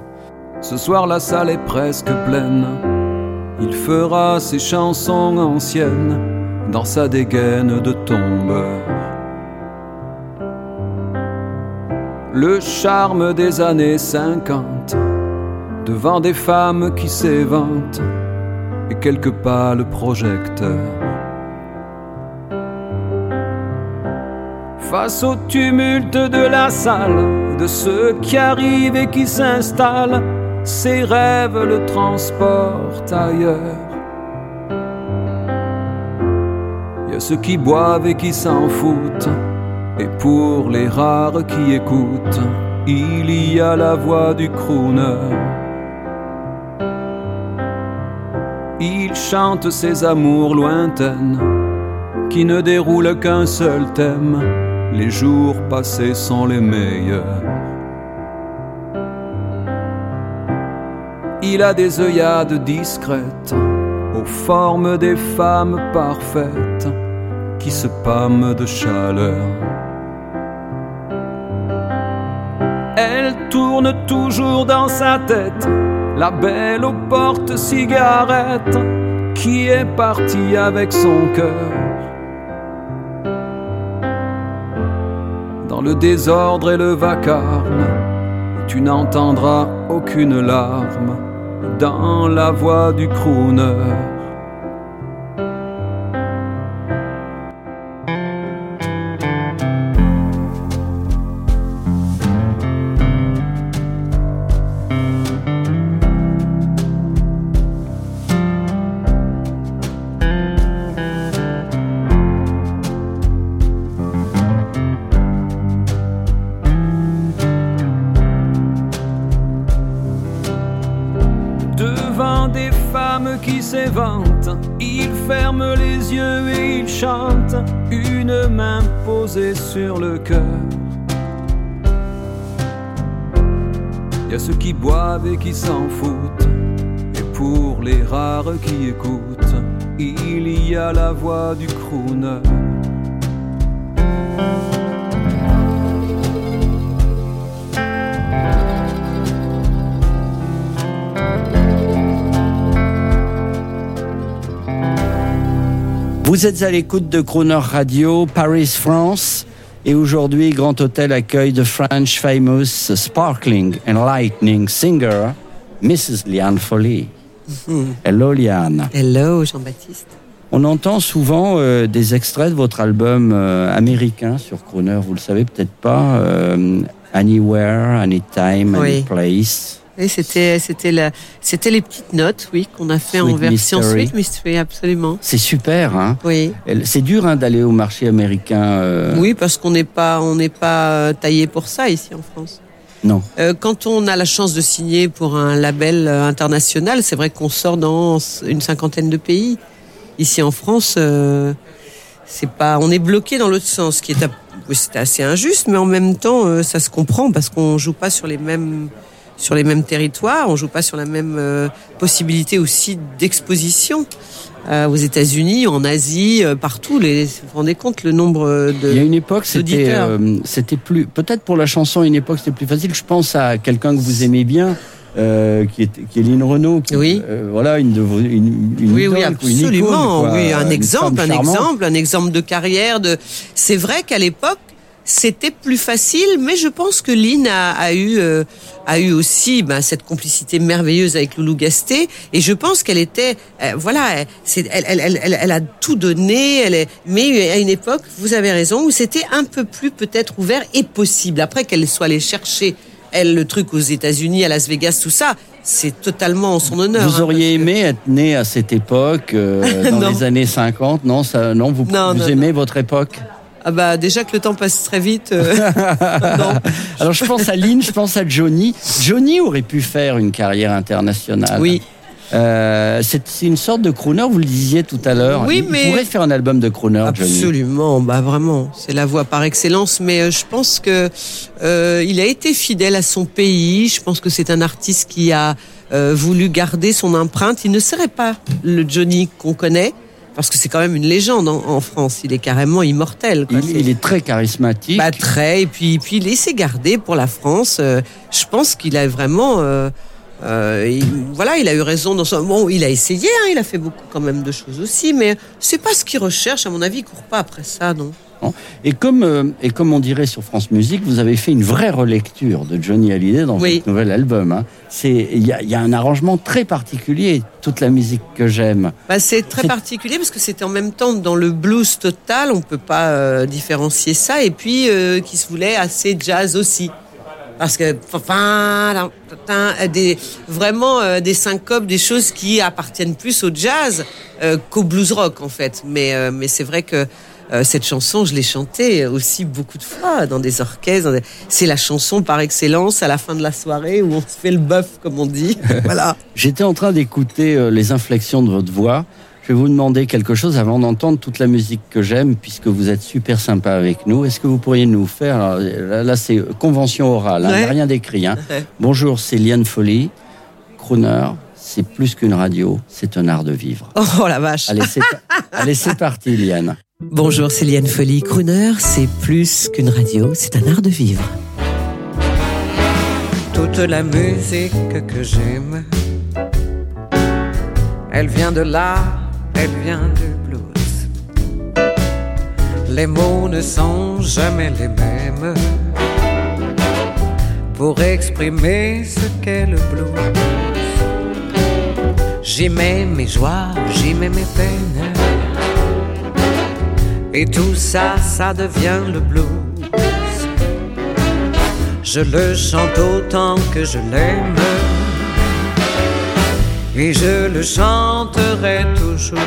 Ce soir la salle est presque pleine. Il fera ses chansons anciennes dans sa dégaine de tombeur. Le charme des années 50 devant des femmes qui s'éventent et quelque pas le projecteur. Face au tumulte de la salle, de ceux qui arrivent et qui s'installent, ses rêves le transportent ailleurs. Il y a ceux qui boivent et qui s'en foutent, et pour les rares qui écoutent, il y a la voix du crooner. Il chante ses amours lointaines, qui ne déroulent qu'un seul thème. Les jours passés sont les meilleurs. Il a des œillades discrètes, aux formes des femmes parfaites, qui se pâment de chaleur. Elle tourne toujours dans sa tête, la belle aux portes cigarettes, qui est partie avec son cœur. Dans le désordre et le vacarme, tu n'entendras aucune larme dans la voix du crooner. Qui s'en foutent, et pour les rares qui écoutent, il y a la voix du crooner. Vous êtes à l'écoute de Crooner Radio, Paris, France. Et aujourd'hui, Grand Hôtel accueille the French famous sparkling and lightning singer, Mrs. Liane Foley. Hello Liane. Hello Jean-Baptiste. On entend souvent euh, des extraits de votre album euh, américain sur Crooner, vous le savez peut-être pas, euh, Anywhere, Anytime, Oui. Anyplace. Oui, c'était c'était la c'était les petites notes, oui, qu'on a fait en Sweet version Mystery. Sweet Mystery, absolument. C'est super, hein Oui. C'est dur hein, d'aller au marché américain. euh, Oui, parce qu'on n'est pas on n'est pas euh, taillé pour ça ici en France. Non. Euh, quand on a la chance de signer pour un label international, c'est vrai qu'on sort dans une cinquantaine de pays. Ici en France, euh, c'est pas, on est bloqué dans l'autre sens, ce qui est, un- oui, c'est assez injuste, mais en même temps, ça se comprend parce qu'on joue pas sur les mêmes, sur les mêmes territoires, on joue pas sur la même euh, possibilité aussi d'exposition. Euh, aux États-Unis, en Asie, euh, partout, les, vous vous rendez compte le nombre euh, de. Il y a une époque, c'était euh, c'était plus peut-être pour la chanson, une époque c'était plus facile. Je pense à quelqu'un que vous aimez bien. Euh, qui, est, qui est Lynn Renault, qui, Oui. euh, voilà une de vos, une, une Oui, oui, quoi, une icône, absolument. quoi, oui, un exemple, un exemple, un exemple de carrière. De. C'est vrai qu'à l'époque, c'était plus facile, mais je pense que Lynn a, a eu euh, a eu aussi ben, cette complicité merveilleuse avec Loulou Gasté, et je pense qu'elle était, euh, voilà, elle, c'est- elle, elle, elle, elle- elle a tout donné. Elle est, mais à une époque, vous avez raison, où c'était un peu plus peut-être ouvert et possible. Après qu'elle soit allée chercher elle le truc aux États-Unis, à Las Vegas, tout ça, c'est totalement en son honneur. Vous hein, auriez que- aimé être né à cette époque, euh, dans les années 50 Non, ça, non, vous, Non, vous non, aimez votre époque? Ah bah déjà que le temps passe très vite. euh. Alors je pense à Lynn, je pense à Johnny. Johnny aurait pu faire une carrière internationale. Oui. Euh, c'est une sorte de crooner, vous le disiez tout à l'heure. Oui, Il mais- pourrait faire un album de crooner, Johnny. Absolument, bah vraiment, c'est la voix par excellence. Mais euh, je pense que euh, il a été fidèle à son pays. Je pense que c'est un artiste qui a euh, voulu garder son empreinte. Il ne serait pas le Johnny qu'on connaît. Parce que c'est quand même une légende en, en France. Il est carrément immortel. quoi. Il, est très charismatique. Bah, très. Et puis, puis il s'est gardé pour la France. Euh, je pense qu'il a vraiment. euh, euh, il- voilà, il a eu raison dans son. Bon, il a essayé. hein, il a fait beaucoup quand même de choses aussi, mais c'est pas ce qu'il recherche. À mon avis, il court pas après ça, non. Et comme, euh, et comme on dirait sur France Musique, vous avez fait une vraie relecture de Johnny Hallyday dans Oui. votre nouvel album. hein. C'est, il y a, il y a un arrangement très particulier. Toute la musique que j'aime. Bah, c'est très particulier parce que c'était en même temps dans le blues total. On peut pas euh, différencier ça. Et puis euh, qui se voulait assez jazz aussi. Parce que enfin, des, vraiment des syncopes, des choses qui appartiennent plus au jazz qu'au blues rock en fait. Mais, mais c'est vrai que euh, cette chanson, je l'ai chantée aussi beaucoup de fois dans des orchestres. des- C'est la chanson par excellence à la fin de la soirée où on se fait le bœuf, comme on dit. voilà. J'étais en train d'écouter euh, les inflexions de votre voix. Je vais vous demander quelque chose avant d'entendre toute la musique que j'aime, puisque vous êtes super sympa avec nous. Est-ce que vous pourriez nous faire, alors, là, là, c'est convention orale, hein, il n'y a Ouais. rien d'écrit. Hein. Ouais. Bonjour, c'est Liane Folly, crooner. C'est plus qu'une radio, c'est un art de vivre. Oh la vache. Allez, c'est parti, Liane. Bonjour, c'est Liane Folly. Crooner, c'est plus qu'une radio, c'est un art de vivre. Toute la musique que j'aime, elle vient de là, elle vient du blues. Les mots ne sont jamais les mêmes pour exprimer ce qu'est le blues. J'y mes joies, j'y mes peines. Et tout ça, ça devient le blues. Je le chante autant que je l'aime. Et je le chanterai toujours.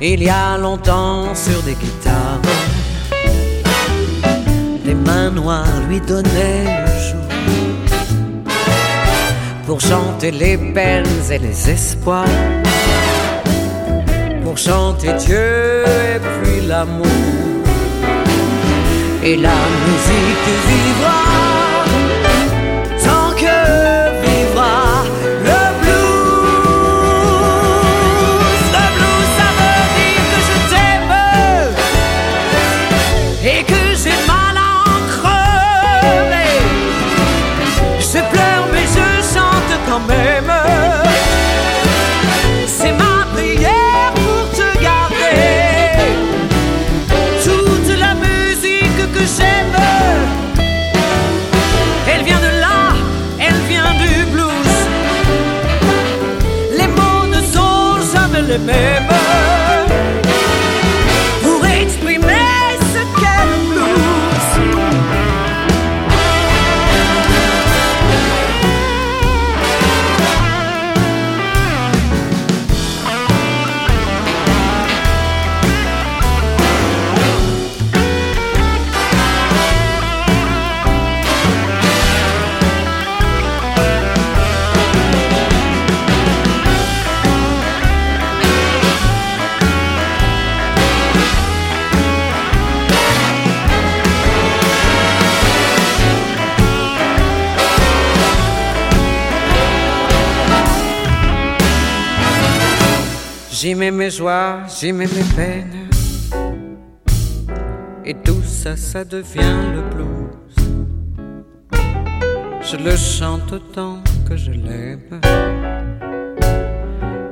Il y a longtemps sur des guitares, les mains noires lui donnaient le jour. Pour chanter les peines et les espoirs. Pour chanter Dieu et puis l'amour. Et la musique vivra mes j'y mets mes peines. Et tout ça, ça devient le blues. Je le chante autant que je l'aime.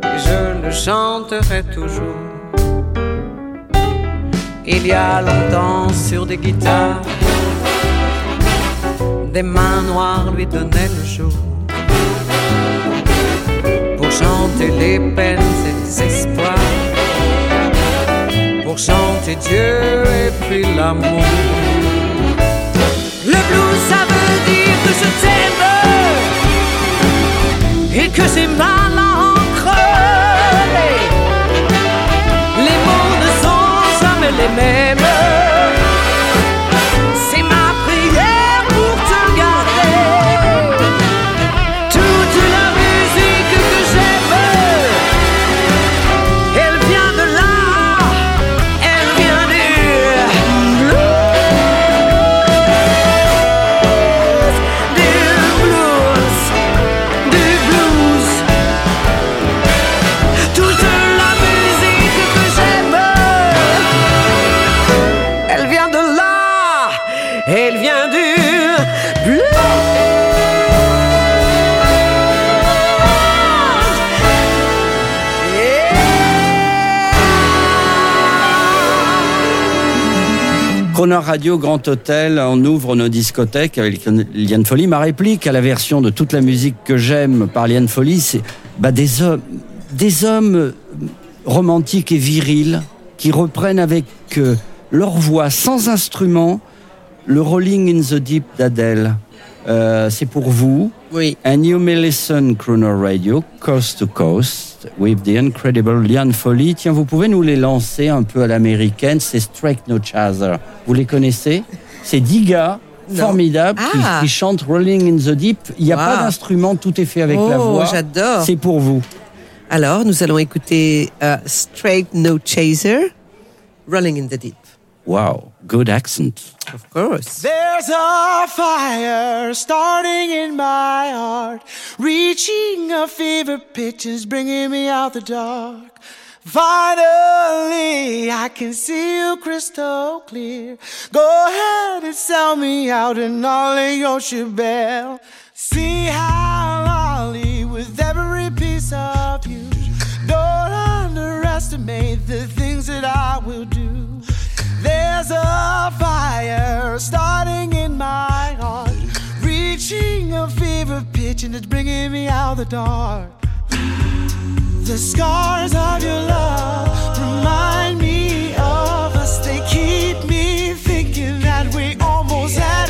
Et je le chanterai toujours. Il y a longtemps sur des guitares, des mains noires lui donnaient le jour pour chanter les peines et les espoirs, pour chanter Dieu et puis l'amour. Le blues, ça veut dire que je t'aime et que j'ai mal à. Les mots ne sont jamais les mêmes. Croner Radio Grand Hôtel, on ouvre nos discothèques avec Liane Folly. Ma réplique à la version de toute la musique que j'aime par Liane Folly, c'est bah, des hommes, des hommes romantiques et virils qui reprennent avec euh, leur voix sans instrument le Rolling in the Deep d'Adèle. Euh, c'est pour vous. Oui. And you may listen Crooner Radio, coast to coast, with the incredible Liane Folly. Tiens, vous pouvez nous les lancer un peu à l'américaine. C'est Strike No Chaser. Vous les connaissez? C'est dix gars Non. formidables qui- Ah. qui, chantent Rolling in the Deep. Il n'y a Wow. pas d'instrument, tout est fait avec la Oh, voix. j'adore. C'est pour vous. Alors, nous allons écouter euh, Straight No Chaser, Rolling in the Deep. Wow, good accent. Of course. There's a fire starting in my heart, reaching a fever pitch, is bringing me out the dark. Finally, I can see you crystal clear. Go ahead and sell me out in all of your shebell. See how lolly with every piece of you. Don't underestimate the things that I will do. There's a fire starting in my heart, reaching a fever pitch, and it's bringing me out the dark. The scars of your love remind me of us. They keep me thinking that we almost had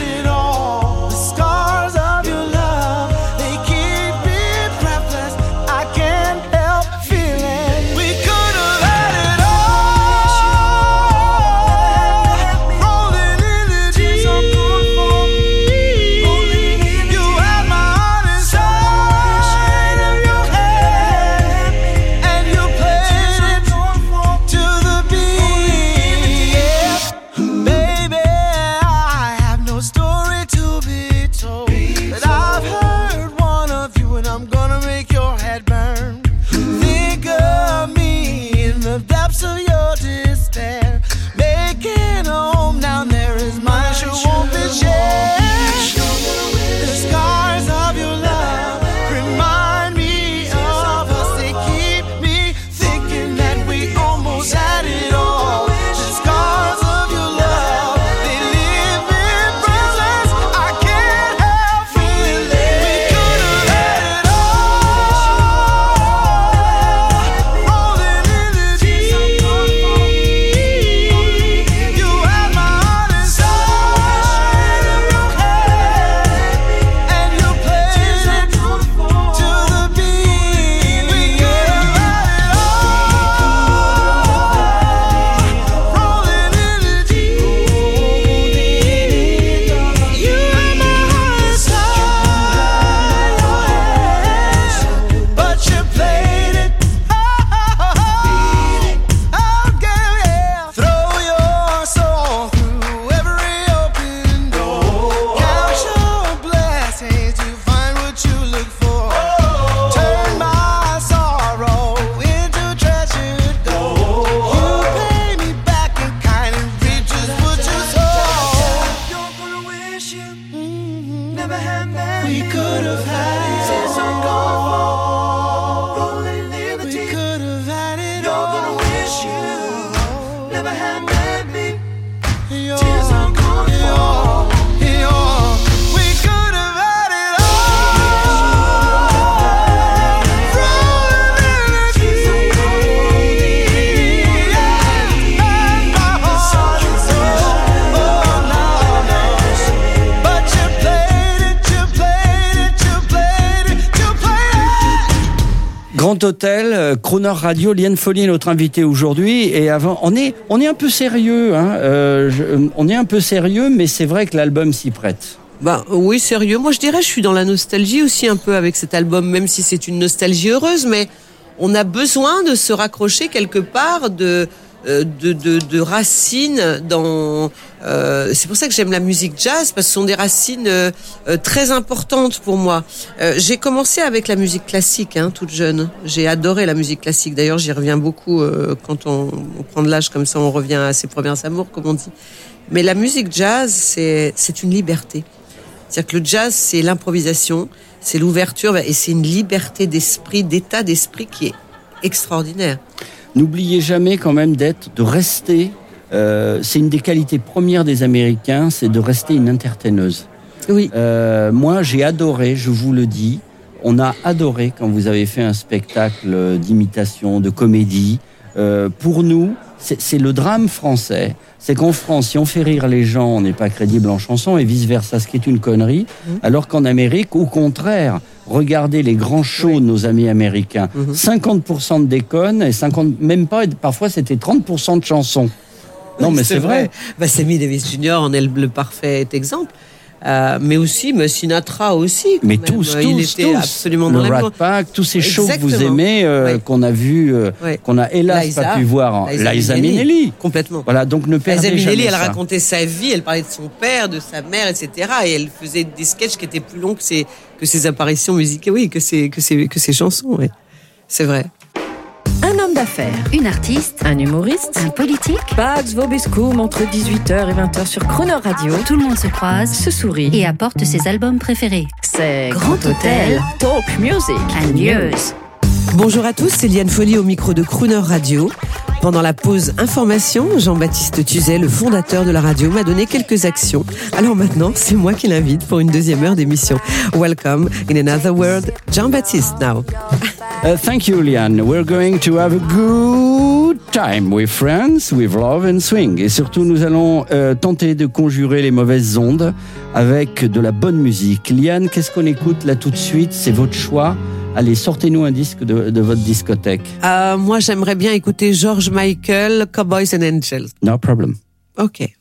Hôtel, euh, Crooner Radio, Liane Folly est notre invité aujourd'hui. Et avant, on est, on est un peu sérieux. Hein, euh, je- on est un peu sérieux, mais c'est vrai que l'album s'y prête. Bah oui, sérieux. Moi, je dirais, je suis dans la nostalgie aussi un peu avec cet album, même si c'est une nostalgie heureuse, mais on a besoin de se raccrocher quelque part de euh, de, de, de racines dans. euh, c'est pour ça que j'aime la musique jazz parce que ce sont des racines euh, euh, très importantes pour moi. Euh, j'ai commencé avec la musique classique, hein, toute jeune. J'ai adoré la musique classique. D'ailleurs, j'y reviens beaucoup euh, quand on, on prend de l'âge comme ça, on revient à ses premières amours, comme on dit. Mais la musique jazz, c'est c'est une liberté. C'est-à-dire que le jazz, c'est l'improvisation, c'est l'ouverture et c'est une liberté d'esprit, d'état d'esprit qui est extraordinaire. N'oubliez jamais quand même d'être, de rester. euh, c'est une des qualités premières des Américains, c'est de rester une entertaineuse. Oui. Euh, moi, j'ai adoré, je vous le dis. On a adoré quand vous avez fait un spectacle d'imitation, de comédie. Euh, pour nous, c'est le drame français. C'est qu'en France, si on fait rire les gens, on n'est pas crédible en chanson et vice versa, ce qui est une connerie. Alors qu'en Amérique, au contraire, regardez les grands shows de nos amis américains. 50% de déconnes et 50, même pas, parfois c'était 30% de chansons. Non, mais c'est vrai. Bah, Sammy Davis Jr. en est le, le parfait exemple. Euh, mais aussi, mais Sinatra aussi. Mais même. tous, Il tous, était tous. absolument le Rat Pack, tous ces shows que vous aimez, euh, qu'on a vu, euh, qu'on a hélas pas pu voir. en- Minnelli. Minnelli. Complètement. Voilà, donc ne perdez Liza Minnelli, jamais elle racontait sa vie, elle parlait de son père, de sa mère, etc. Et elle faisait des sketchs qui étaient plus longs que ses, que ses apparitions musicales, oui, que ses, que ses, que ses chansons, oui. C'est vrai. Une artiste, un humoriste, un politique, Pax Vobiscum entre 18h et 20h sur Croner Radio, tout le monde se croise. Se sourit. et apporte ses albums préférés. C'est Grand Hôtel, Talk Music. And News. Bonjour à tous, c'est Liane Folly au micro de Crooner Radio. Pendant la pause information, Jean-Baptiste Tuzet, le fondateur de la radio, m'a donné quelques actions. Alors maintenant, c'est moi qui l'invite pour une deuxième heure d'émission. Welcome in another world, Jean-Baptiste now. Uh, thank you, Liane. We're going to have a good time with friends, with love and swing. Et surtout, nous allons euh, tenter de conjurer les mauvaises ondes avec de la bonne musique. Liane, qu'est-ce qu'on écoute là tout de suite? C'est votre choix. Allez, sortez-nous un disque de, de votre discothèque? Euh, moi, j'aimerais bien écouter George Michael, Cowboys and Angels. No problem. Ok.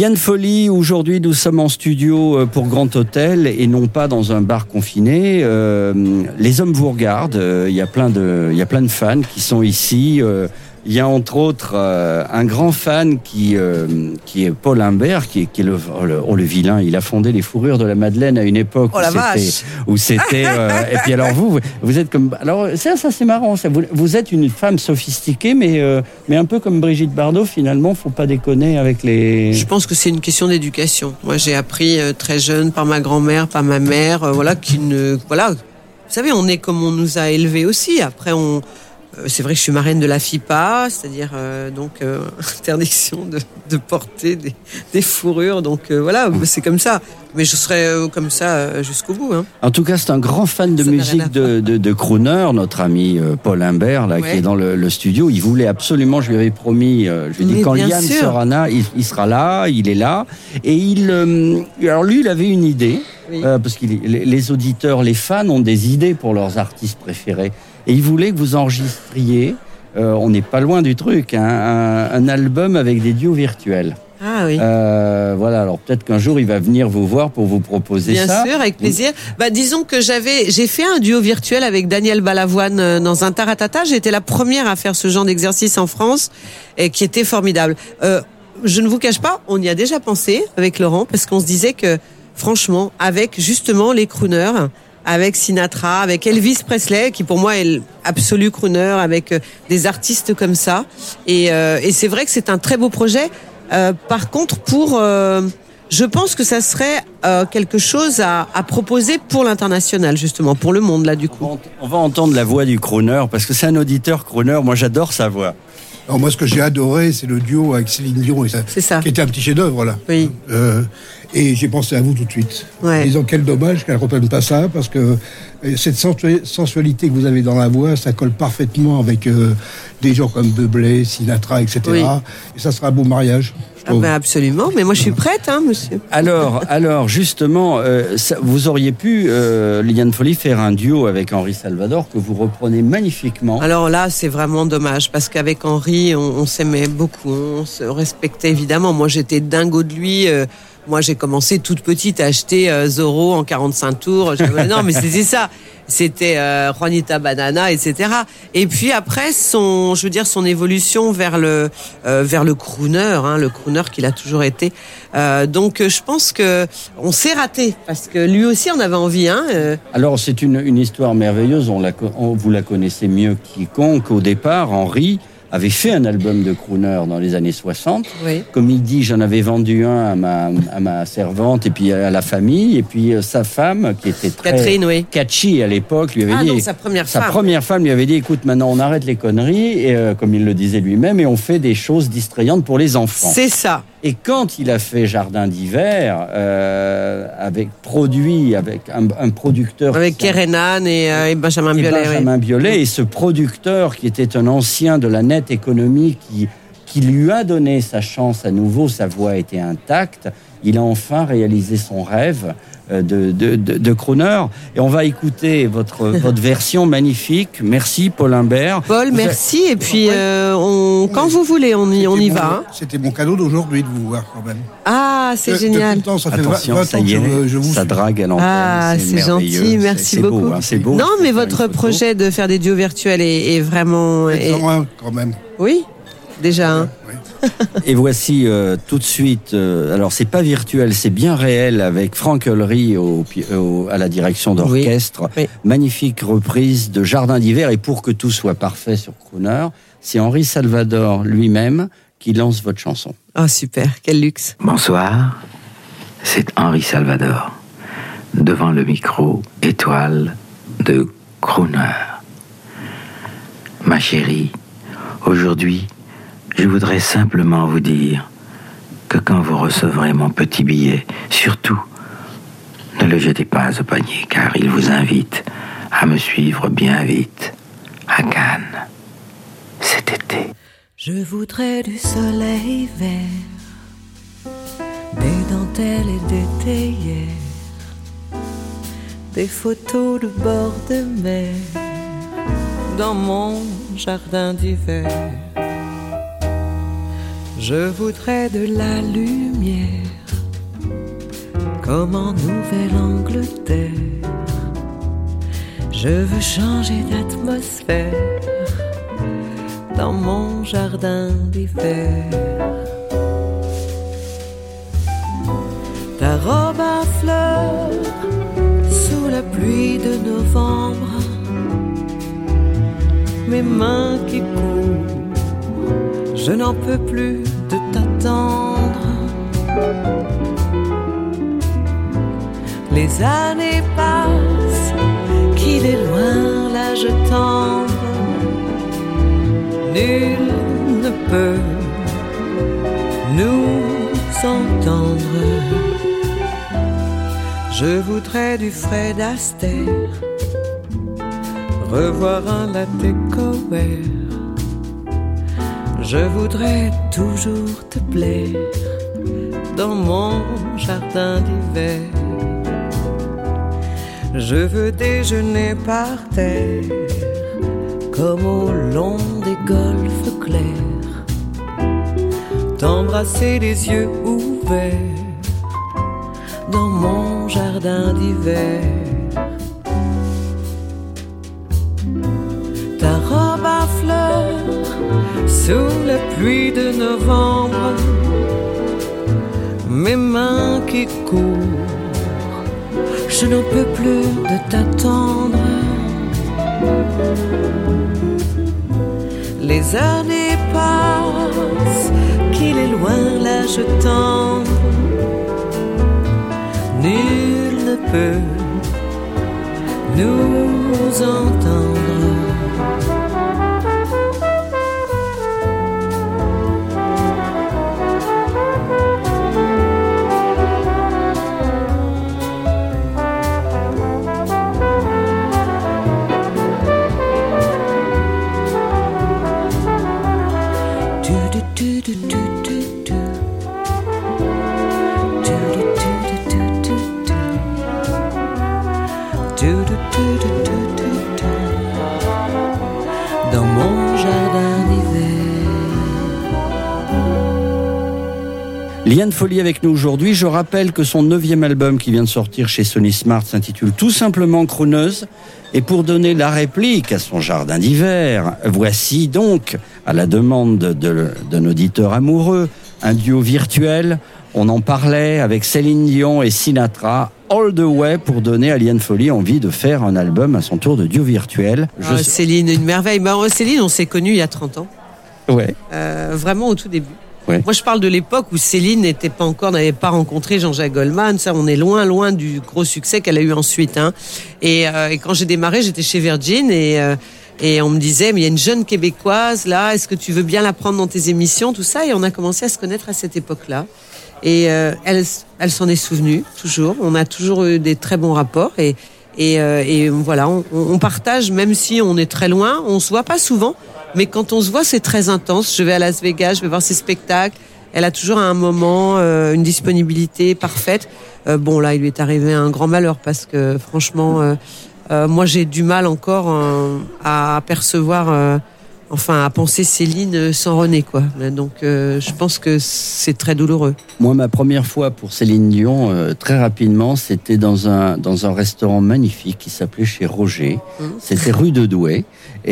Liane Folly, aujourd'hui nous sommes en studio euh, pour Grand Hôtel et non pas dans un bar confiné. Euh, les hommes vous regardent, euh, il y a plein de, fans qui sont ici. Il y a entre autres euh, un grand fan qui, euh, qui est Paul Imbert, qui est, qui est le, oh, le, oh, le vilain. Il a fondé les fourrures de la Madeleine à une époque Oh où c'était, euh, et puis alors vous, vous- êtes comme. Alors ça, ça c'est marrant. Ça, vous, vous êtes une femme sophistiquée, mais mais un peu comme Brigitte Bardot. Finalement, faut pas déconner avec les. Je pense que c'est une question d'éducation. Moi, j'ai appris très jeune par ma grand-mère, par ma mère, voilà, qu'une, voilà. Vous savez, on est comme on nous a élevés aussi. Après, on, c'est vrai que je suis marraine de la FIPA, c'est-à-dire euh, donc euh, interdiction de, de porter des, des fourrures. Donc euh, voilà, c'est comme ça. Mais je serai euh, comme ça euh, jusqu'au bout. Hein. En tout cas, c'est un grand fan de Ça musique de, de, de crooner, notre ami euh, Paul Imbert, là, qui est dans le, le studio. Il voulait absolument, je lui avais promis, euh, je lui ai dit, quand sûr. sera là, il, il sera là, il est là. Et il, euh, alors lui, il avait une idée, Oui. euh, parce que les, les auditeurs, les fans ont des idées pour leurs artistes préférés. Et il voulait que vous enregistriez, euh, on n'est pas loin du truc, hein, un, un album avec des duos virtuels. Ah oui. Euh, voilà, alors peut-être qu'un jour il va venir vous voir pour vous proposer Bien ça. sûr, avec plaisir. Bah, disons que j'avais, j'ai fait un duo virtuel avec Daniel Balavoine euh, dans un taratata. J'étais la première à faire ce genre d'exercice en France et qui était formidable. Euh, je ne vous cache pas, on y a déjà pensé avec Laurent parce qu'on se disait que, franchement, avec justement les crooners, avec Sinatra, avec Elvis Presley, qui pour moi est l'absolu crooner, avec euh, des artistes comme ça. Et, euh, et c'est vrai que c'est un très beau projet. Euh, par contre, pour je pense que ça serait quelque chose à, à proposer pour l'international, justement, pour le monde, là, du coup. On va entendre la voix du crooner parce que c'est un auditeur crooner. Moi, j'adore sa voix. Alors moi, ce que j'ai adoré, c'est le duo avec Céline Dion, et ça, C'est ça. qui était un petit chef-d'œuvre là. Oui. Euh, et j'ai pensé à vous tout de suite. Ouais. En disant quel dommage qu'elle ne reprenne pas ça, parce que cette sensu- sensualité que vous avez dans la voix, ça colle parfaitement avec euh, des gens comme Bublé, Sinatra, etc. Oui. Et ça sera un beau mariage. Ah ben, absolument, mais moi je suis prête, hein, monsieur. Alors, alors justement, euh, ça- vous auriez pu, euh, Liliane Folly, faire un duo avec Henri Salvador que vous reprenez magnifiquement. Alors là, c'est vraiment dommage, parce qu'avec Henri, on, on s'aimait beaucoup, on se respectait évidemment. Moi, j'étais dingo de lui. euh, moi, j'ai commencé toute petite à acheter euh, Zorro en 45 tours. Non, mais c'était ça. C'était euh, Juanita Banana, etc. Et puis après, son, je veux dire, son évolution vers le euh, vers le crooner, hein, le crooner qu'il a toujours été. Euh, donc, euh, je pense que on s'est raté parce que lui aussi, on avait envie. Hein, Alors, c'est une, une histoire merveilleuse. On la, vous la connaissez mieux que quiconque. Au départ, Henri avait fait un album de crooner dans les années 60. oui. Comme il dit, j'en avais vendu un à ma, à ma servante et puis à la famille. Et puis euh, sa femme, qui était très Catherine, oui. catchy à l'époque, lui avait Ah dit... non, sa première Sa femme. première femme lui avait dit, écoute, maintenant on arrête les conneries, et, euh, comme il le disait lui-même, et on fait des choses distrayantes pour les enfants. C'est ça. Et quand il a fait Jardin d'hiver, euh, avec produit, avec un, un producteur... Avec Kerenan et, euh, et Benjamin et Biolay. oui. Benjamin Biolay, et ce producteur qui était un ancien de la nette économie qui, qui lui a donné sa chance à nouveau, sa voix était intacte, il a enfin réalisé son rêve de, de, de, de crooner. Et on va écouter votre, votre version magnifique. Merci Paul Imbert. Paul, Vous merci. Et puis, euh, on, quand vous voulez, on y, on y va. hein. C'était mon cadeau d'aujourd'hui de vous voir quand même. Ah, c'est Euh, génial. depuis le temps, ça fait Attention, 20 ça y est, je vous ça drague à l'antenne. Ah, c'est gentil, merci beaucoup. Beau, hein, c'est beau. non, mais votre projet de faire des duos virtuels est, est vraiment. est- quand même. Oui, déjà. hein. Et voici euh, tout de suite, euh, alors c'est pas virtuel, c'est bien réel avec Frank Ulry au, au- à la direction d'orchestre. Oui. Magnifique reprise de Jardin d'hiver. Et pour que tout soit parfait sur Crooner, c'est Henri Salvador lui-même qui lance votre chanson. Ah, super, quel luxe. Bonsoir, c'est Henri Salvador, devant le micro étoile de Crooner. Ma chérie, aujourd'hui, je voudrais simplement vous dire que quand vous recevrez mon petit billet, surtout, ne le jetez pas au panier, car il vous invite à me suivre bien vite à Cannes cet été. Je voudrais du soleil vert, des dentelles et des théières, des photos de bord de mer dans mon jardin d'hiver. Je voudrais de la lumière comme en Nouvelle-Angleterre. Je veux changer d'atmosphère dans mon jardin d'hiver. Ta robe à fleurs sous la pluie de novembre, mes mains qui courent, je n'en peux plus de t'attendre. Les années passent, qu'il est loin l'âge tendre Nul ne peut nous entendre. Je voudrais du Fred Astaire, revoir un latte. Je voudrais toujours te plaire dans mon jardin d'hiver. Je veux déjeuner par terre comme au long des golfes clairs. T'embrasser les yeux ouverts dans mon jardin d'hiver. Ta robe à fleurs sous la pluie de novembre, mes mains qui courent, je n'en peux plus de t'attendre. Les années passent, qu'il est loin l'âge tendre. Nul ne peut nous entendre. Liane Folly avec nous aujourd'hui. Je rappelle que son neuvième album qui vient de sortir chez Sony Smart s'intitule tout simplement Crooneuse. Et pour donner la réplique à son jardin d'hiver, voici donc, à la demande de- d'un auditeur amoureux, un duo virtuel. On en parlait avec Céline Dion et Sinatra, All the Way, pour donner à Liane Folly envie de faire un album à son tour de duo virtuel. Je sais- Céline, une merveille. Bah, Céline, on s'est connus il y a 30 ans. Ouais. Euh, vraiment au tout début. Moi, je parle de l'époque où Céline n'était pas encore, n'avait pas rencontré Jean-Jacques Goldman. Ça, on est loin, loin du gros succès qu'elle a eu ensuite. Hein. Et, euh, et quand j'ai démarré, j'étais chez Virgin et euh, et on me disait, mais il y a une jeune québécoise là. Est-ce que tu veux bien la prendre dans tes émissions, tout ça? Et on a commencé à se connaître à cette époque-là. Et euh, elle, elle s'en est souvenue toujours. On a toujours eu des très bons rapports et voilà, on, on partage, même si on est très loin, on se voit pas souvent, mais quand on se voit, c'est très intense. Je vais à Las Vegas, je vais voir ses spectacles. Elle a toujours à un moment euh, une disponibilité parfaite. Euh, bon, là, il lui est arrivé un grand malheur parce que franchement, euh, moi, j'ai du mal encore à percevoir, enfin, à penser Céline sans René, quoi. Donc, je pense que c'est très douloureux. Moi, ma première fois pour Céline Dion, très rapidement, c'était dans un, dans un restaurant magnifique qui s'appelait chez Roger. C'était rue de Douai.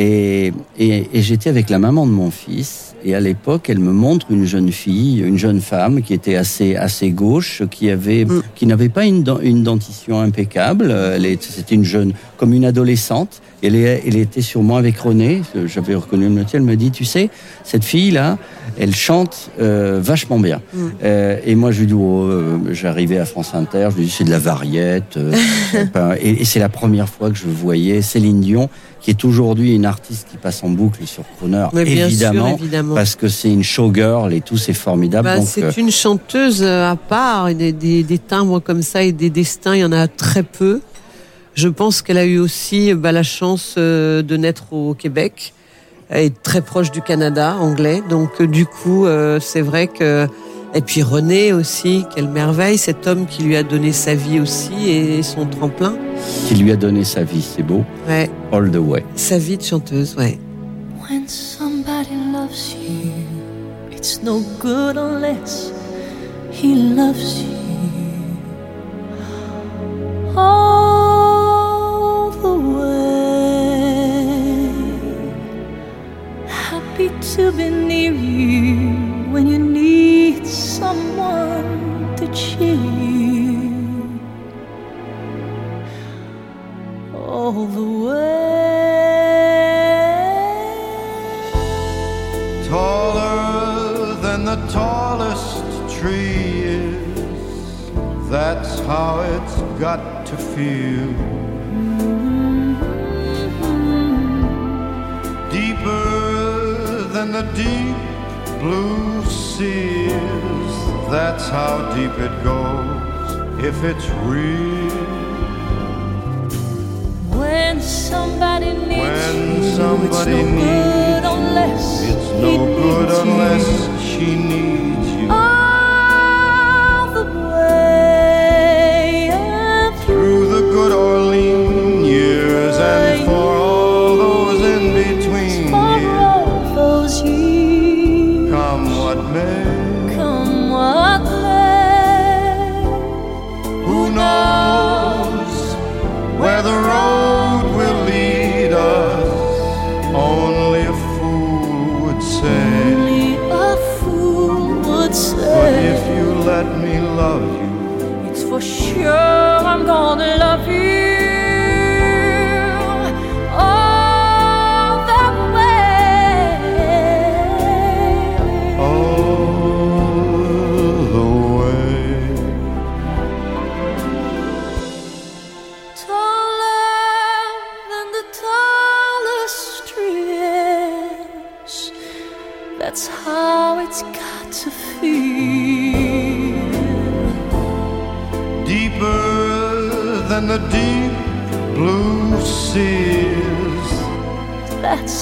Et, et, et j'étais avec la maman de mon fils. Et à l'époque, elle me montre une jeune fille, une jeune femme qui était assez, assez gauche, qui avait, qui n'avait pas une, une dentition impeccable. C'était une jeune, comme une adolescente. Elle, est- elle était sur moi avec René. J'avais reconnu le métier. Elle me dit, tu sais, cette fille-là, elle chante euh, vachement bien. Euh, et moi, je lui dis, oh, euh, j'arrivais à France Inter, je lui dis, c'est de la variette. et c'est la première fois que je voyais Céline Dion, qui est aujourd'hui une artiste qui passe en boucle sur Crooner, Mais bien sûr, évidemment, évidemment. parce que c'est une showgirl et tout, c'est formidable. Bah, c'est euh, une chanteuse euh, à part, des, des, des timbres comme ça et des destins, il y en a très peu. Je pense qu'elle a eu aussi bah, la chance euh, de naître au Québec. Elle est très proche du Canada, anglais. Donc du coup, euh, c'est vrai que... Et puis René aussi, quelle merveille, cet homme qui lui a donné sa vie aussi et son tremplin. qui lui a donné sa vie, c'est beau. Ouais, All the way. sa vie de chanteuse, ouais. When somebody loves you, it's no good unless he loves you. All the way. Happy to be near you when you need someone to cheer you. All the way. Taller than the tallest tree is, that's how it's got to feel. Mm-hmm. Deeper than than the deep blue That's how deep it goes if it's real. When somebody needs When you, somebody it's no needs good unless It's no good needs you. unless she needs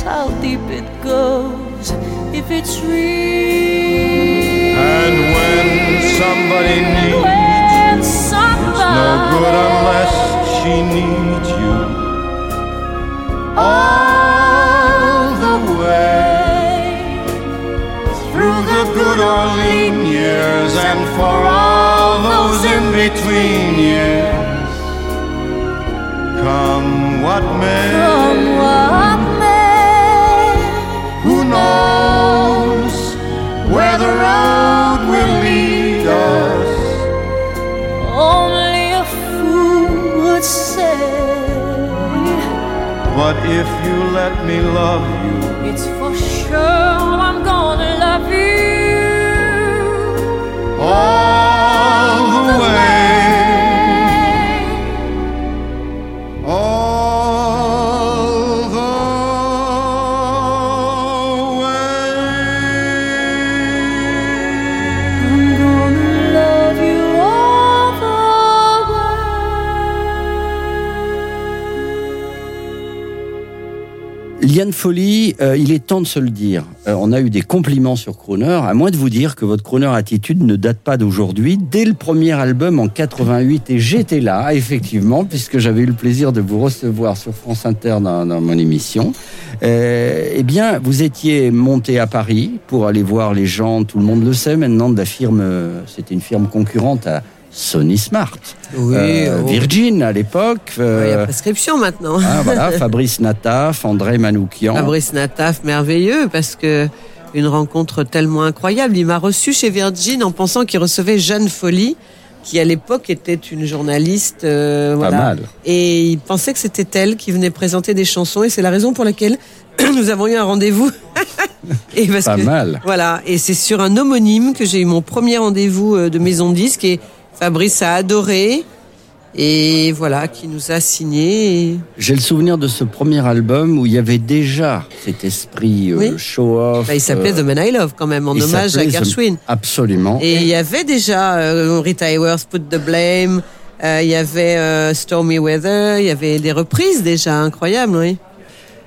how deep it goes if it's real. And when somebody needs When you, somebody no good unless she needs you. All the way through the good or lean years, and for all those in between years, come what may. But if you let me love you, it's Euh, il est temps de se le dire. Euh, on a eu des compliments sur Crooner, à moins de vous dire que votre Crooner attitude ne date pas d'aujourd'hui. Dès le premier album en 88, et j'étais là, effectivement, puisque j'avais eu le plaisir de vous recevoir sur France Inter dans, mon émission. Euh, eh bien, vous étiez monté à Paris pour aller voir les gens, tout le monde le sait maintenant, de la firme, c'était une firme concurrente à Sony Smart. Oui, Euh, oh. Virgin à l'époque. Il y a euh, prescription maintenant. ah, voilà, Fabrice Nataf, André Manoukian. Fabrice Nataf, merveilleux, parce que une rencontre tellement incroyable. Il m'a reçu chez Virgin en pensant qu'il recevait Jeanne Folly, qui à l'époque était une journaliste. euh, Pas voilà. mal. Et il pensait que c'était elle qui venait présenter des chansons, et c'est la raison pour laquelle nous avons eu un rendez-vous. et parce Pas que- mal. Voilà, et c'est sur un homonyme que j'ai eu mon premier rendez-vous de maison de disque, et Fabrice a adoré. Et voilà, qui nous a signé. J'ai le souvenir de ce premier album où il y avait déjà cet esprit euh, Oui. show-off. Bah, il s'appelait euh, The Man I Love quand même, en il hommage à The- Gershwin. Absolument. Et il y avait déjà euh, Rita Hayworth, Put the Blame, il y avait Stormy Weather, il y avait des reprises déjà incroyables, oui.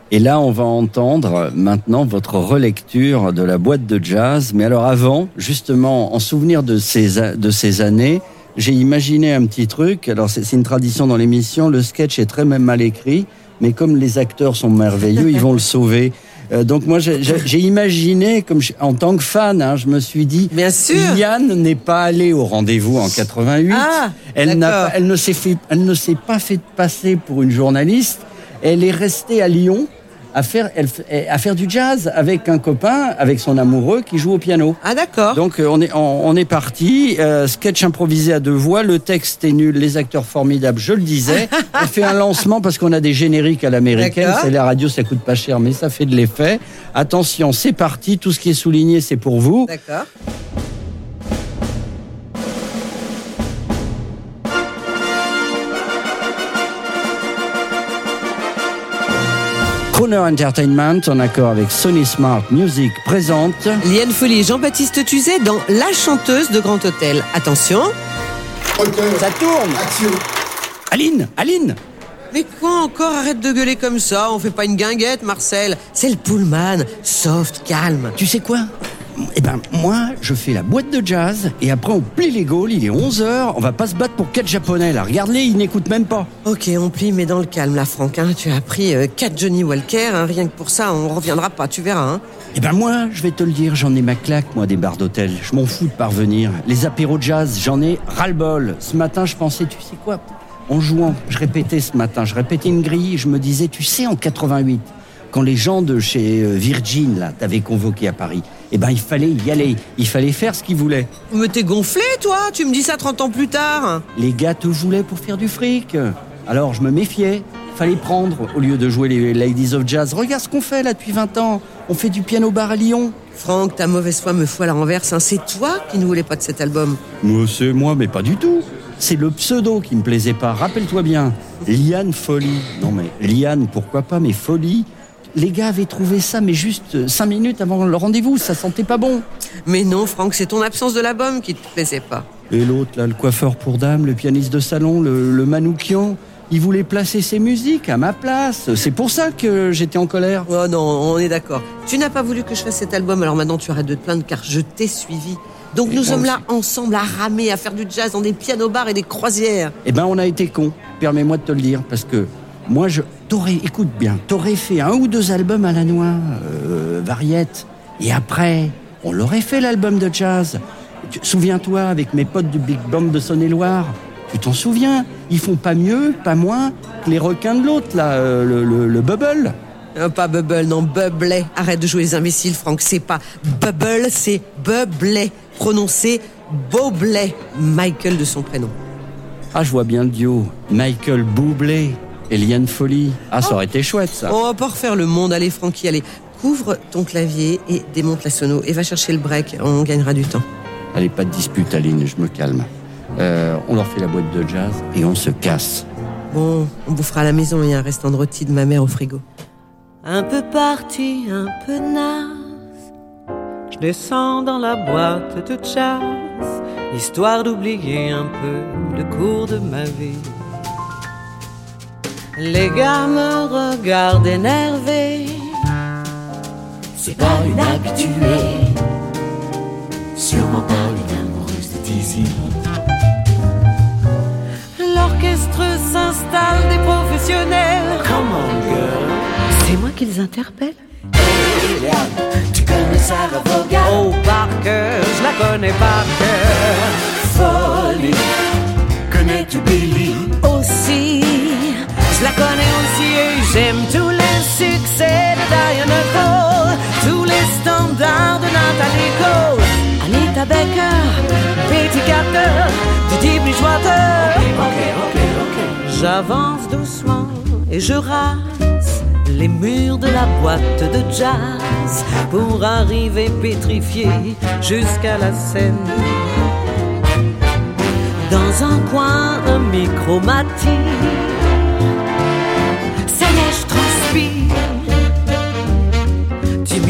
Et là, on va entendre maintenant votre relecture de la boîte de jazz. Mais alors avant, justement, en souvenir de ces, de ces années, j'ai imaginé un petit truc. Alors c'est une tradition dans l'émission, le sketch est très même mal écrit, mais comme les acteurs sont merveilleux, ils vont le sauver. Euh, donc moi, j'ai- imaginé, comme je- en tant que fan, hein, je me suis dit, Bien sûr. Yann n'est pas allée au rendez-vous en 88. Ah, elle, pas- elle ne s'est fait, elle ne s'est pas fait passer pour une journaliste. Elle est restée à Lyon à faire, elle à faire du jazz avec un copain, avec son amoureux qui joue au piano. Ah d'accord. Donc euh, on est, on, on est parti. euh, sketch improvisé à deux voix. Le texte est nul, les acteurs formidables, je le disais. on fait un lancement parce qu'on a des génériques à l'américaine. C'est la radio, ça coûte pas cher, mais ça fait de l'effet. Attention, c'est parti. Tout ce qui est souligné, c'est pour vous. D'accord. Crooner Entertainment, en accord avec Sony Smart Music, présente Liane Folly et Jean-Baptiste Tuzet dans La chanteuse de Grand Hôtel. Attention. Ça tourne Aline Aline Mais quoi encore? Arrête de gueuler comme ça, on fait pas une guinguette, Marcel. C'est le Pullman, soft, calme. Tu sais quoi? Eh ben, moi, je fais la boîte de jazz et après on plie les gaules, il est 11h, on va pas se battre pour quatre japonais là. Regarde-les, ils n'écoutent même pas. Ok, on plie, mais dans le calme, là, Franck. hein. Tu as pris 4 Johnny Walker, hein, rien que pour ça, on reviendra pas, tu verras. Hein. Eh ben moi, je vais te le dire, j'en ai ma claque, moi, des bars d'hôtel. Je m'en fous de parvenir. Les apéros jazz, j'en ai ras-le-bol. Ce matin, je pensais, tu sais quoi? En jouant, je répétais ce matin, je répétais une grille, je me disais, tu sais, en 88, quand les gens de chez euh, Virgin, là, t'avaient convoqué à Paris, eh ben il fallait y aller, il fallait faire ce qu'ils voulaient. Mais t'es gonflé, toi? Tu me dis ça 30 ans plus tard? Les gars te voulaient pour faire du fric. Alors je me méfiais. Fallait prendre au lieu de jouer les Ladies of Jazz. Regarde ce qu'on fait là depuis 20 ans. On fait du piano bar à Lyon. Franck, ta mauvaise foi me fout à la renverse. hein. C'est toi qui ne voulais pas de cet album. Moi, c'est moi, mais pas du tout. C'est le pseudo qui me plaisait pas. Rappelle-toi bien. Liane Folie. Non mais Liane, pourquoi pas, mais Folie. Les gars avaient trouvé ça, mais juste 5 minutes avant le rendez-vous. Ça sentait pas bon. Mais non, Franck, c'est ton absence de l'album qui te plaisait pas. Et l'autre, là, le coiffeur pour dames, le pianiste de salon, le, le manoukian, il voulait placer ses musiques à ma place. C'est pour ça que j'étais en colère. Oh non, on est d'accord. Tu n'as pas voulu que je fasse cet album, alors maintenant tu arrêtes de te plaindre car je t'ai suivi. Donc Et nous moi sommes aussi. là ensemble à ramer, à faire du jazz dans des pianos-bars et des croisières. Eh ben, on a été cons. Permets-moi de te le dire, parce que moi, je t'aurais, écoute bien, t'aurais fait un ou deux albums à la noix, euh, variette, et après, on l'aurait fait l'album de jazz. Souviens-toi, avec mes potes du Big Band de Saône-et-Loire, tu t'en souviens? Ils font pas mieux, pas moins que les requins de l'autre, là, euh, le, le- le Bubble. Euh, pas Bubble, non, Bubblet. Arrête de jouer les imbéciles, Franck. C'est pas Bubble, c'est Bubblet. Prononcé Boblet. Michael de son prénom. Ah, je vois bien le duo. Michael Bublé et Liane Folly. Ah, ça aurait été chouette, ça. On va pas refaire le monde. Allez, Francky, allez. Couvre ton clavier et démonte la sono. Et va chercher le break. On gagnera du temps. Allez, pas de dispute, Aline, je me calme. Euh, on leur fait la boîte de jazz et on se casse. Bon, on bouffera à la maison. Il y a un restant de rôti de ma mère au frigo. Un peu parti, un peu naze. Je descends dans la boîte de jazz, histoire d'oublier un peu le cours de ma vie. Les gars me regardent énervés. C'est pas une habituée, sûrement pas une amoureuse de Dizzy. L'orchestre s'installe des professionnels. Come on, girl. C'est moi qui les interpelle. Tu connais Sarah Vaughan? Oh, par cœur, je la connais par cœur. J'aime tous les succès de Diana Cole, tous les standards de Natalie Cole, Anita Baker, Betty Carter, Didi Bridgewater. Ok, ok, ok. J'avance doucement et je rase les murs de la boîte de jazz pour arriver pétrifié jusqu'à la scène. Dans un coin, un micro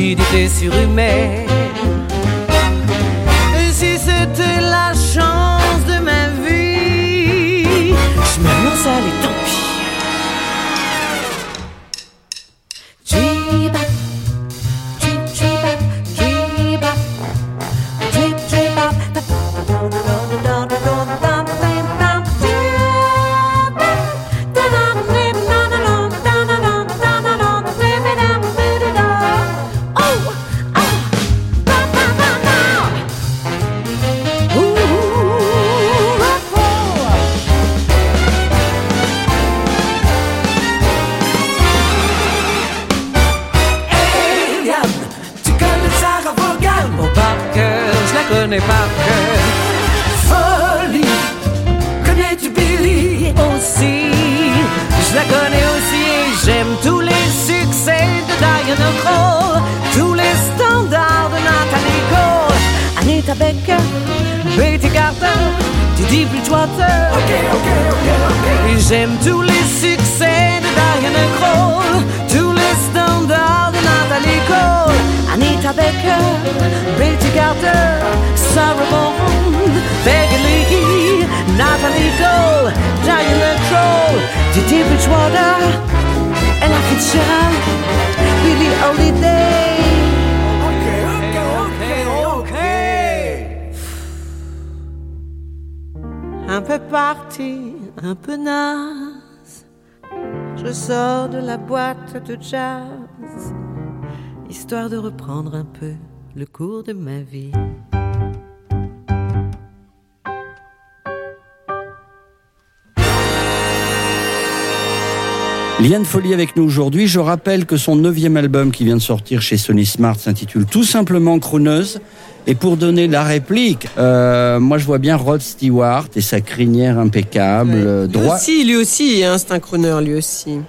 Timidité surhumaine. Et si c'était la chance de ma vie, je me lance à les de jazz, histoire de reprendre un peu le cours de ma vie. Liane Folly avec nous aujourd'hui. Je rappelle que son neuvième album qui vient de sortir chez Sony Smart s'intitule tout simplement Crooneuse. Et pour donner la réplique, euh, moi je vois bien Rod Stewart et sa crinière impeccable, euh, Lui droit, aussi, lui aussi, hein, c'est un crooner, lui aussi.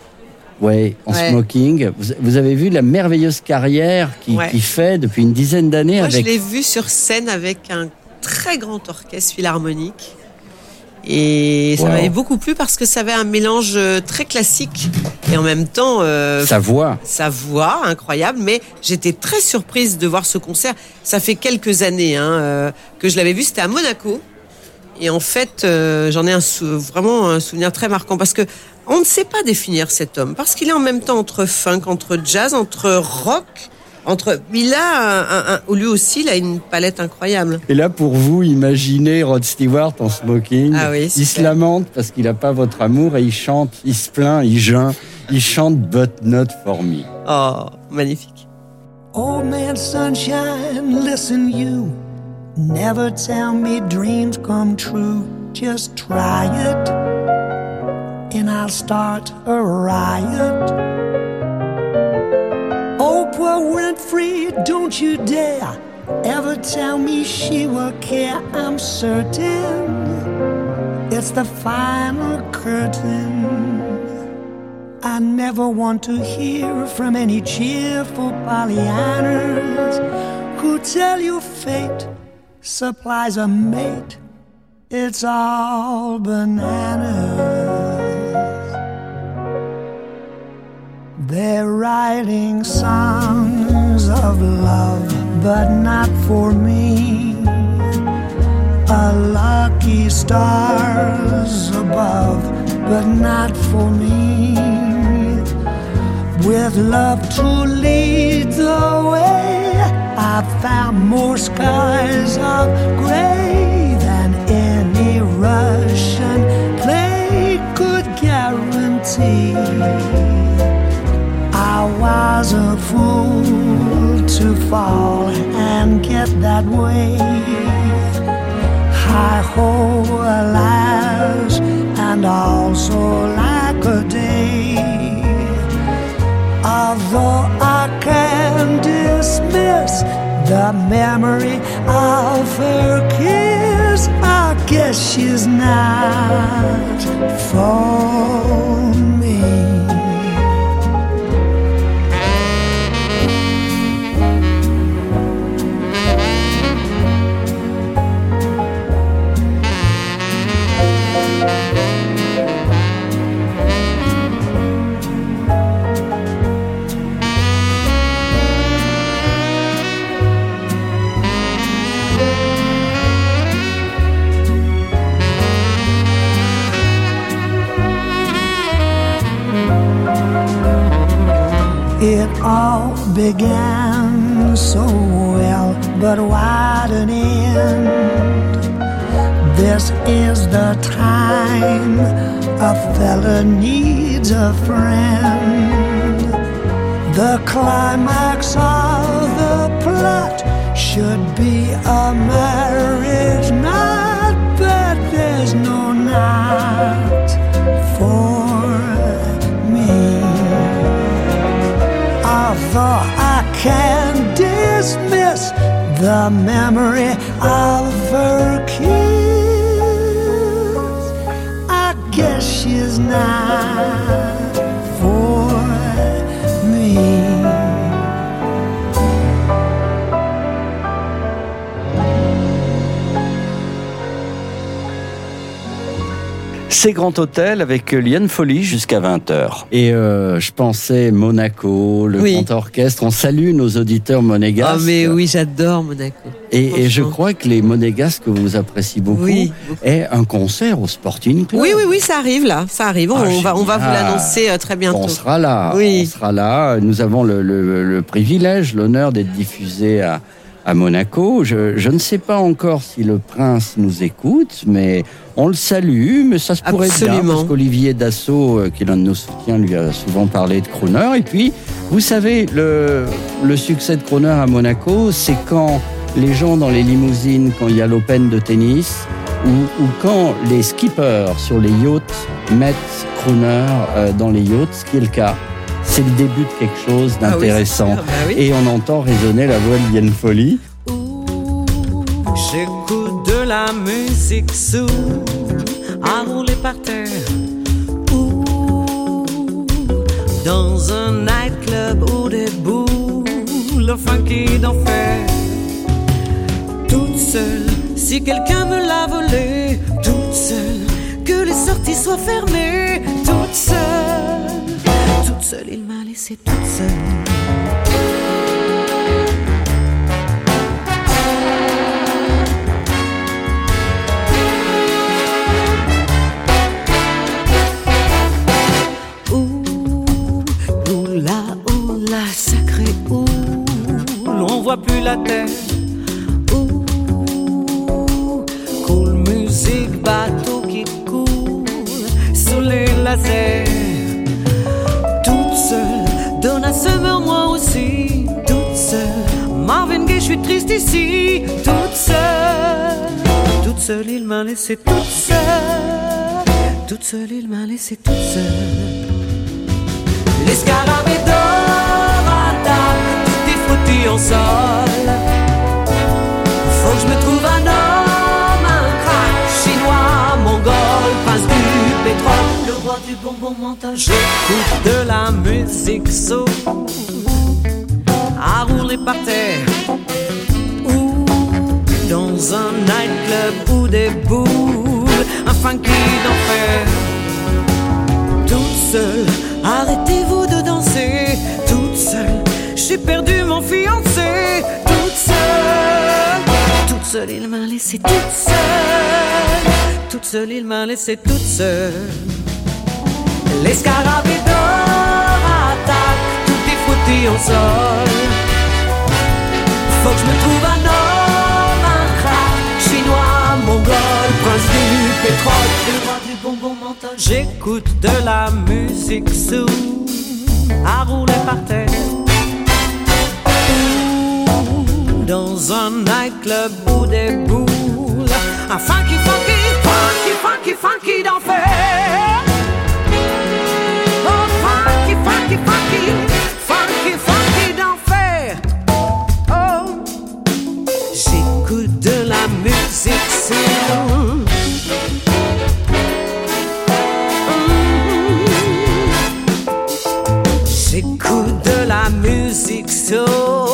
Ouais, en Ouais. smoking. Vous, avez vu la merveilleuse carrière qu'il Ouais. fait depuis une dizaine d'années Moi, je avec l'ai vu sur scène avec un très grand orchestre philharmonique. Et ça Wow. m'avait beaucoup plu parce que ça avait un mélange euh, très classique et en même temps euh, sa voix. sa voix incroyable. Mais j'étais très surprise de voir ce concert. Ça fait quelques années hein, euh, que je l'avais vu. C'était à Monaco. Et en fait, euh, j'en ai un vraiment un souvenir très marquant parce que on ne sait pas définir cet homme parce qu'il est en même temps entre funk, entre jazz, entre rock, entre. Il a un, un- un- lui aussi, il a une palette incroyable. Et là, pour vous, imaginez Rod Stewart en smoking. Ah oui, il se lamente parce qu'il n'a pas votre amour et il chante, il se plaint, il geint, il chante But Not For Me. Oh, magnifique. Old man sunshine, listen you. Never tell me dreams come true. Just try it, and I'll start a riot. Oprah Winfrey, don't you dare ever tell me she will care. I'm certain it's the final curtain. I never want to hear from any cheerful Pollyannas who tell you fate supplies a mate. It's all bananas. They're writing songs of love, but not for me. A lucky stars above, but not for me. With love to lead the way, I found more skies of gray than any Russian play could guarantee. Was a fool to fall and get that way. Hi ho, alas, and also like a day. Although I can dismiss the memory of her kiss, I guess she's not for me. Began so well, but what an end? This is the time a fella needs a friend. The climax of the plot memory of C'est Grand Hôtel avec Liane Folly jusqu'à 20h. Et euh, je pensais Monaco, le Oui. grand orchestre. On salue nos auditeurs monégasques. Ah mais oui, j'adore Monaco. Et, et je crois que les monégasques que vous appréciez beaucoup Oui, est un concert au Sporting Club. Oui, oui, oui, ça arrive là, ça arrive. On, Ah, on va, on va vous l'annoncer euh, très bientôt. On sera là. Oui. On sera là. Nous avons le, le- le privilège, l'honneur d'être diffusé à, à Monaco. Je, je ne sais pas encore si le prince nous écoute, mais on le salue. Mais ça se pourrait bien Absolument. parce qu'Olivier Dassault, euh, qui est l'un de nos soutiens, lui a souvent parlé de Crooner. Et puis, vous savez, le, le succès de Crooner à Monaco, c'est quand les gens dans les limousines, quand il y a l'Open de tennis, ou, ou quand les skippers sur les yachts mettent Crooner euh, dans les yachts, ce qui est le cas. C'est le début de quelque chose Ah oui, d'intéressant. bah oui. Et on entend résonner la voix de Liane Folly. J'écoute de la musique sous à rouler par terre ou dans un nightclub ou des boules funky d'enfer. Toute seule, si quelqu'un me l'a volé, toute seule, que les sorties soient fermées, toute seule, toute seule, il m'a laissé toute seule. Oula, oula, sacré oula, on voit plus la terre. Ouh, cool musique, bateau qui coule sous les lasers. Donna Summer, moi aussi, toute seule. Marvin Gaye, je suis triste ici, toute seule. Toute seule, il m'a laissé toute seule. Toute seule, il m'a laissé toute seule. Les scarabées d'or attaquent, tout est en sol. Du bonbon mental. J'écoute de la musique soul à rouler par terre ou dans un nightclub ou des boules, un funky d'enfer toute seule. Arrêtez-vous de danser, toute seule. J'ai perdu mon fiancé, toute seule. Toute seule, il m'a laissé toute seule. Toute seule, il m'a laissé toute seule. Les scarabées d'or attaquent, tout est foutu au sol. Faut que je me trouve un homme, un crack, chinois, mongol, prince du pétrole, le roi du bonbon mental. J'écoute de la musique sous à rouler par terre. Dans un nightclub ou des boules, un funky, funky, funky, funky, funky d'enfer. Funky, funky, funky, funky, funky d'enfer. Oh, j'écoute de la musique soul. J'écoute de la musique soul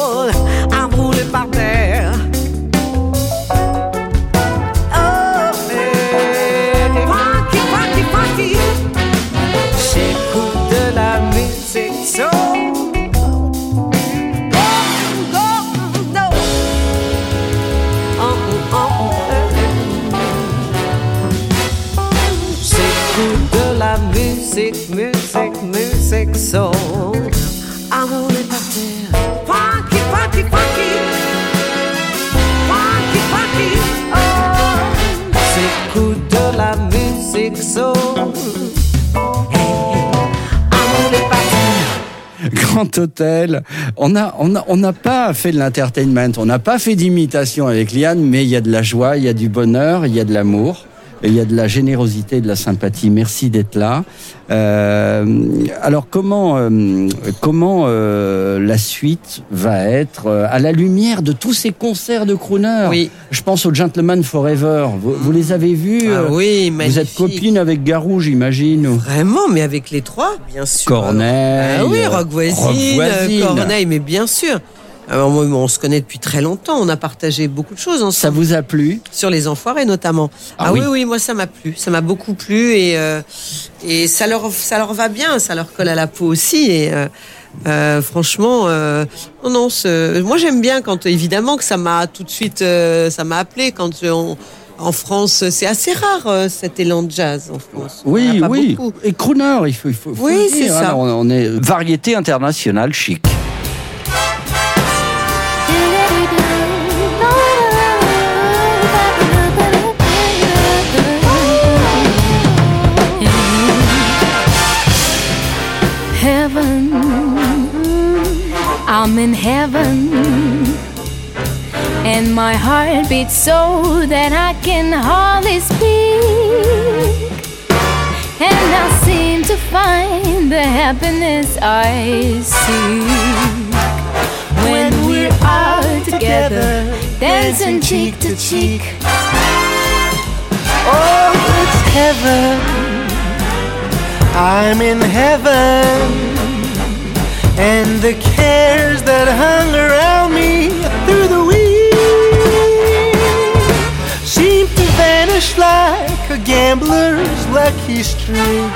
Grand Hôtel. On n'a on a, on n'a pas fait de l'entertainment, on n'a pas fait d'imitation avec Liane, mais il y a de la joie, il y a du bonheur, il y a de l'amour. Il y a de la générosité, de la sympathie. Merci d'être là. Euh, alors comment euh, comment euh, la suite va être à la lumière de tous ces concerts de crooner? Oui. Je pense aux Gentlemen Forever. Vous, vous les avez vus Ah oui, Vous êtes magnifique. copine avec Garou, j'imagine. Vraiment, mais avec les trois, bien sûr. Corneille, Ah oui, Rock Voisine, Rock Voisine. Corneille, mais bien sûr. Alors, on se connaît depuis très longtemps. On a partagé beaucoup de choses ensemble. Ça vous a plu? Sur les enfoirés notamment. Ah Ah, oui. oui. oui, moi ça m'a plu. Ça m'a beaucoup plu et euh, et ça leur ça leur va bien, ça leur colle à la peau aussi et euh, euh, franchement, euh, non, non, moi j'aime bien quand évidemment que ça m'a tout de suite, euh, ça m'a appelé quand on- en France, c'est assez rare euh, cet élan de jazz en France. Oui, oui. beaucoup. Et crooner, il faut, il faut, faut Oui, c'est ça. hein, on, on est variété internationale chic. I'm in heaven, and my heart beats so that I can hardly speak. And I seem to find the happiness I seek when we're all together, dancing cheek to cheek. Oh, it's heaven. I'm in heaven. And the cares that hung around me through the week seem to vanish like a gambler's lucky streak.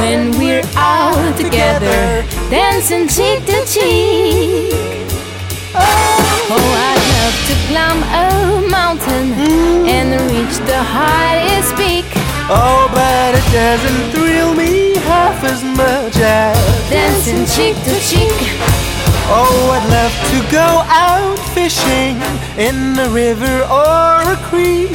when we're all together, dancing cheek to cheek. Oh, I'd love to climb a mountain mm. and reach the highest peak. Oh, but it doesn't thrill me half as much as Dancing cheek to cheek. Oh, I'd love to go out fishing in the river or a creek.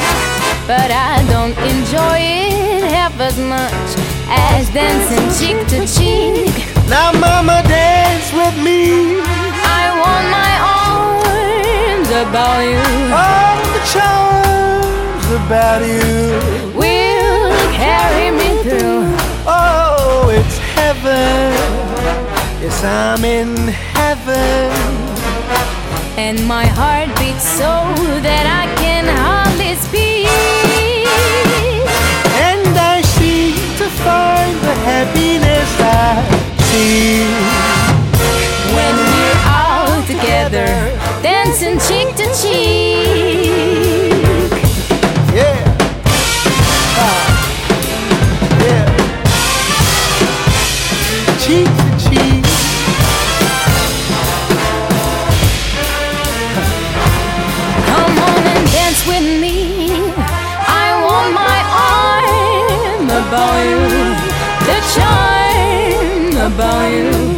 But I don't enjoy it half as much as dancing cheek to cheek. Now, mama, dance with me. I want my arms about you. All the charms about you will carry me through. Oh, it's heaven. Yes, I'm in heaven. And my heart beats so that I can hardly speak. And I seem to find the happiness I see. When we're all together, dancing cheek to cheek. About you.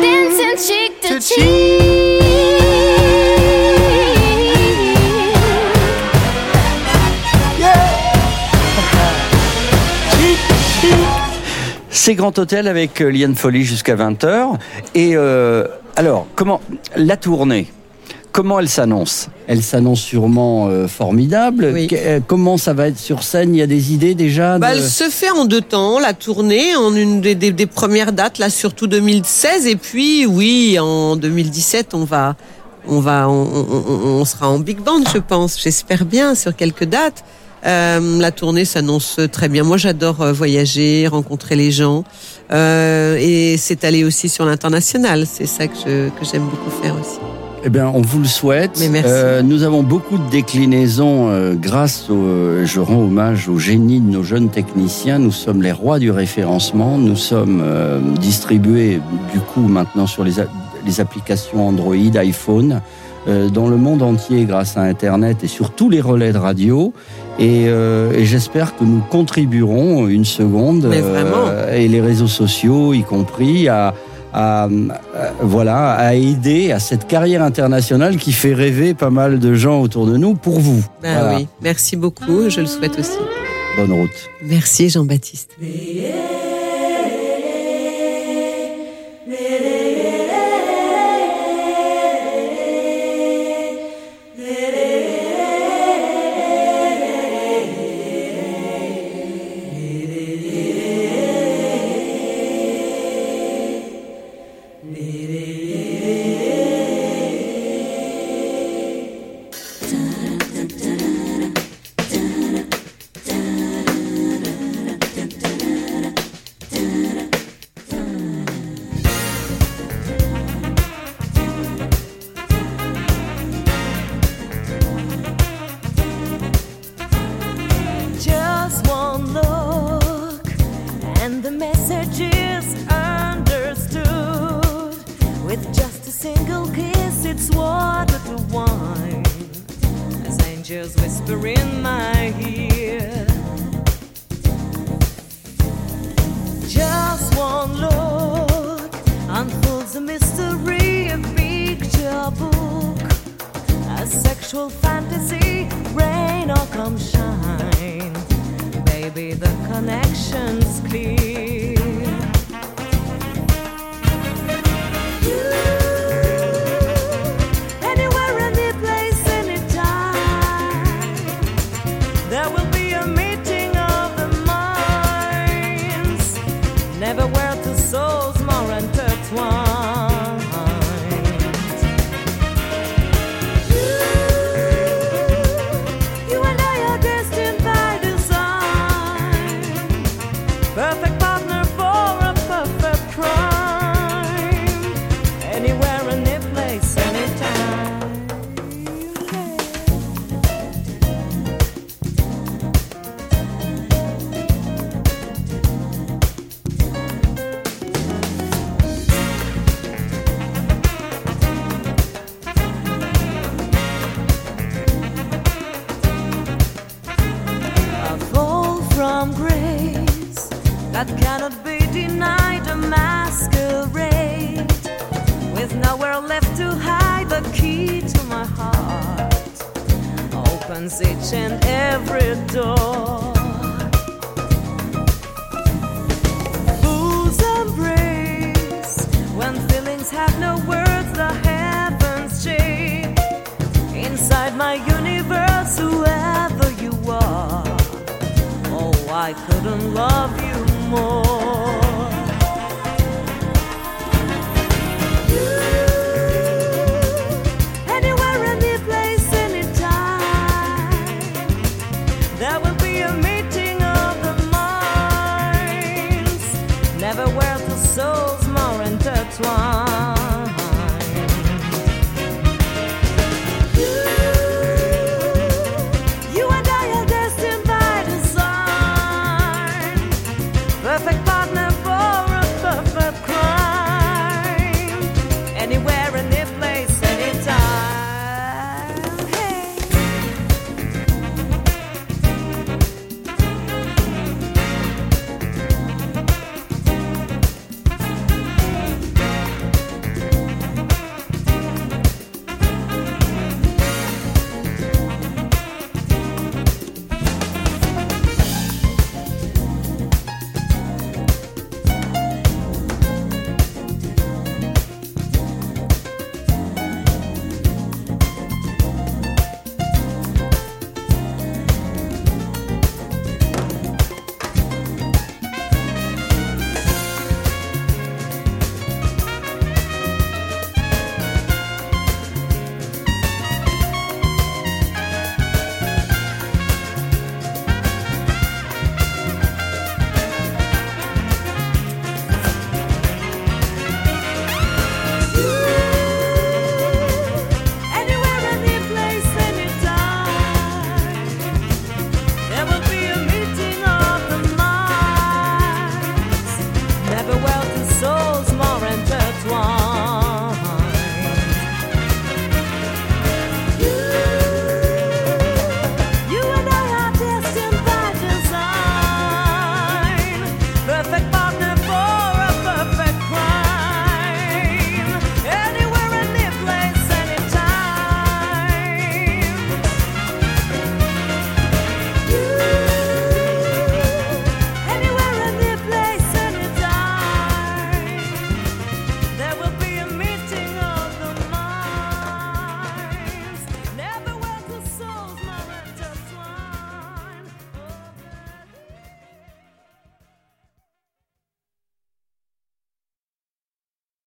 Dancing cheek to cheek. C'est Grand Hôtel avec euh, Liane Folly jusqu'à 20h. Et euh, alors, comment la tournée? Comment elle s'annonce? Elle s'annonce sûrement euh, formidable. Que- euh, comment ça va être sur scène? Il y a des idées déjà Bah, elle se fait en deux temps, la tournée, en une des, des- des premières dates, là surtout 2016, et puis oui, en 2017, on va, on va, on, on- on- on sera en big band, je pense. J'espère bien sur quelques dates. Euh, la tournée s'annonce très bien. Moi, j'adore voyager, rencontrer les gens, euh, et c'est aller aussi sur l'international. C'est ça que j'aime beaucoup faire aussi. Eh bien, on vous le souhaite. Mais merci. Euh, nous avons beaucoup de déclinaisons euh, grâce au. euh, je rends hommage au génie de nos jeunes techniciens. Nous sommes les rois du référencement. Nous sommes euh, distribués du coup maintenant sur les, les applications Android, iPhone, euh, dans le monde entier grâce à Internet et sur tous les relais de radio. Et, euh, et j'espère que nous contribuerons une seconde Mais vraiment. et les réseaux sociaux y compris à à, à- voilà, à aider à cette carrière internationale qui fait rêver pas mal de gens autour de nous pour vous. Ben Voilà. oui, merci beaucoup. Je le souhaite aussi. Bonne route. Merci Jean-Baptiste. That cannot be denied. A masquerade with nowhere left to hide. The key to my heart opens each and every door. Fool's embrace when feelings have no words. The heavens shake inside my universe. Whoever you are. Oh, I couldn't love you amor.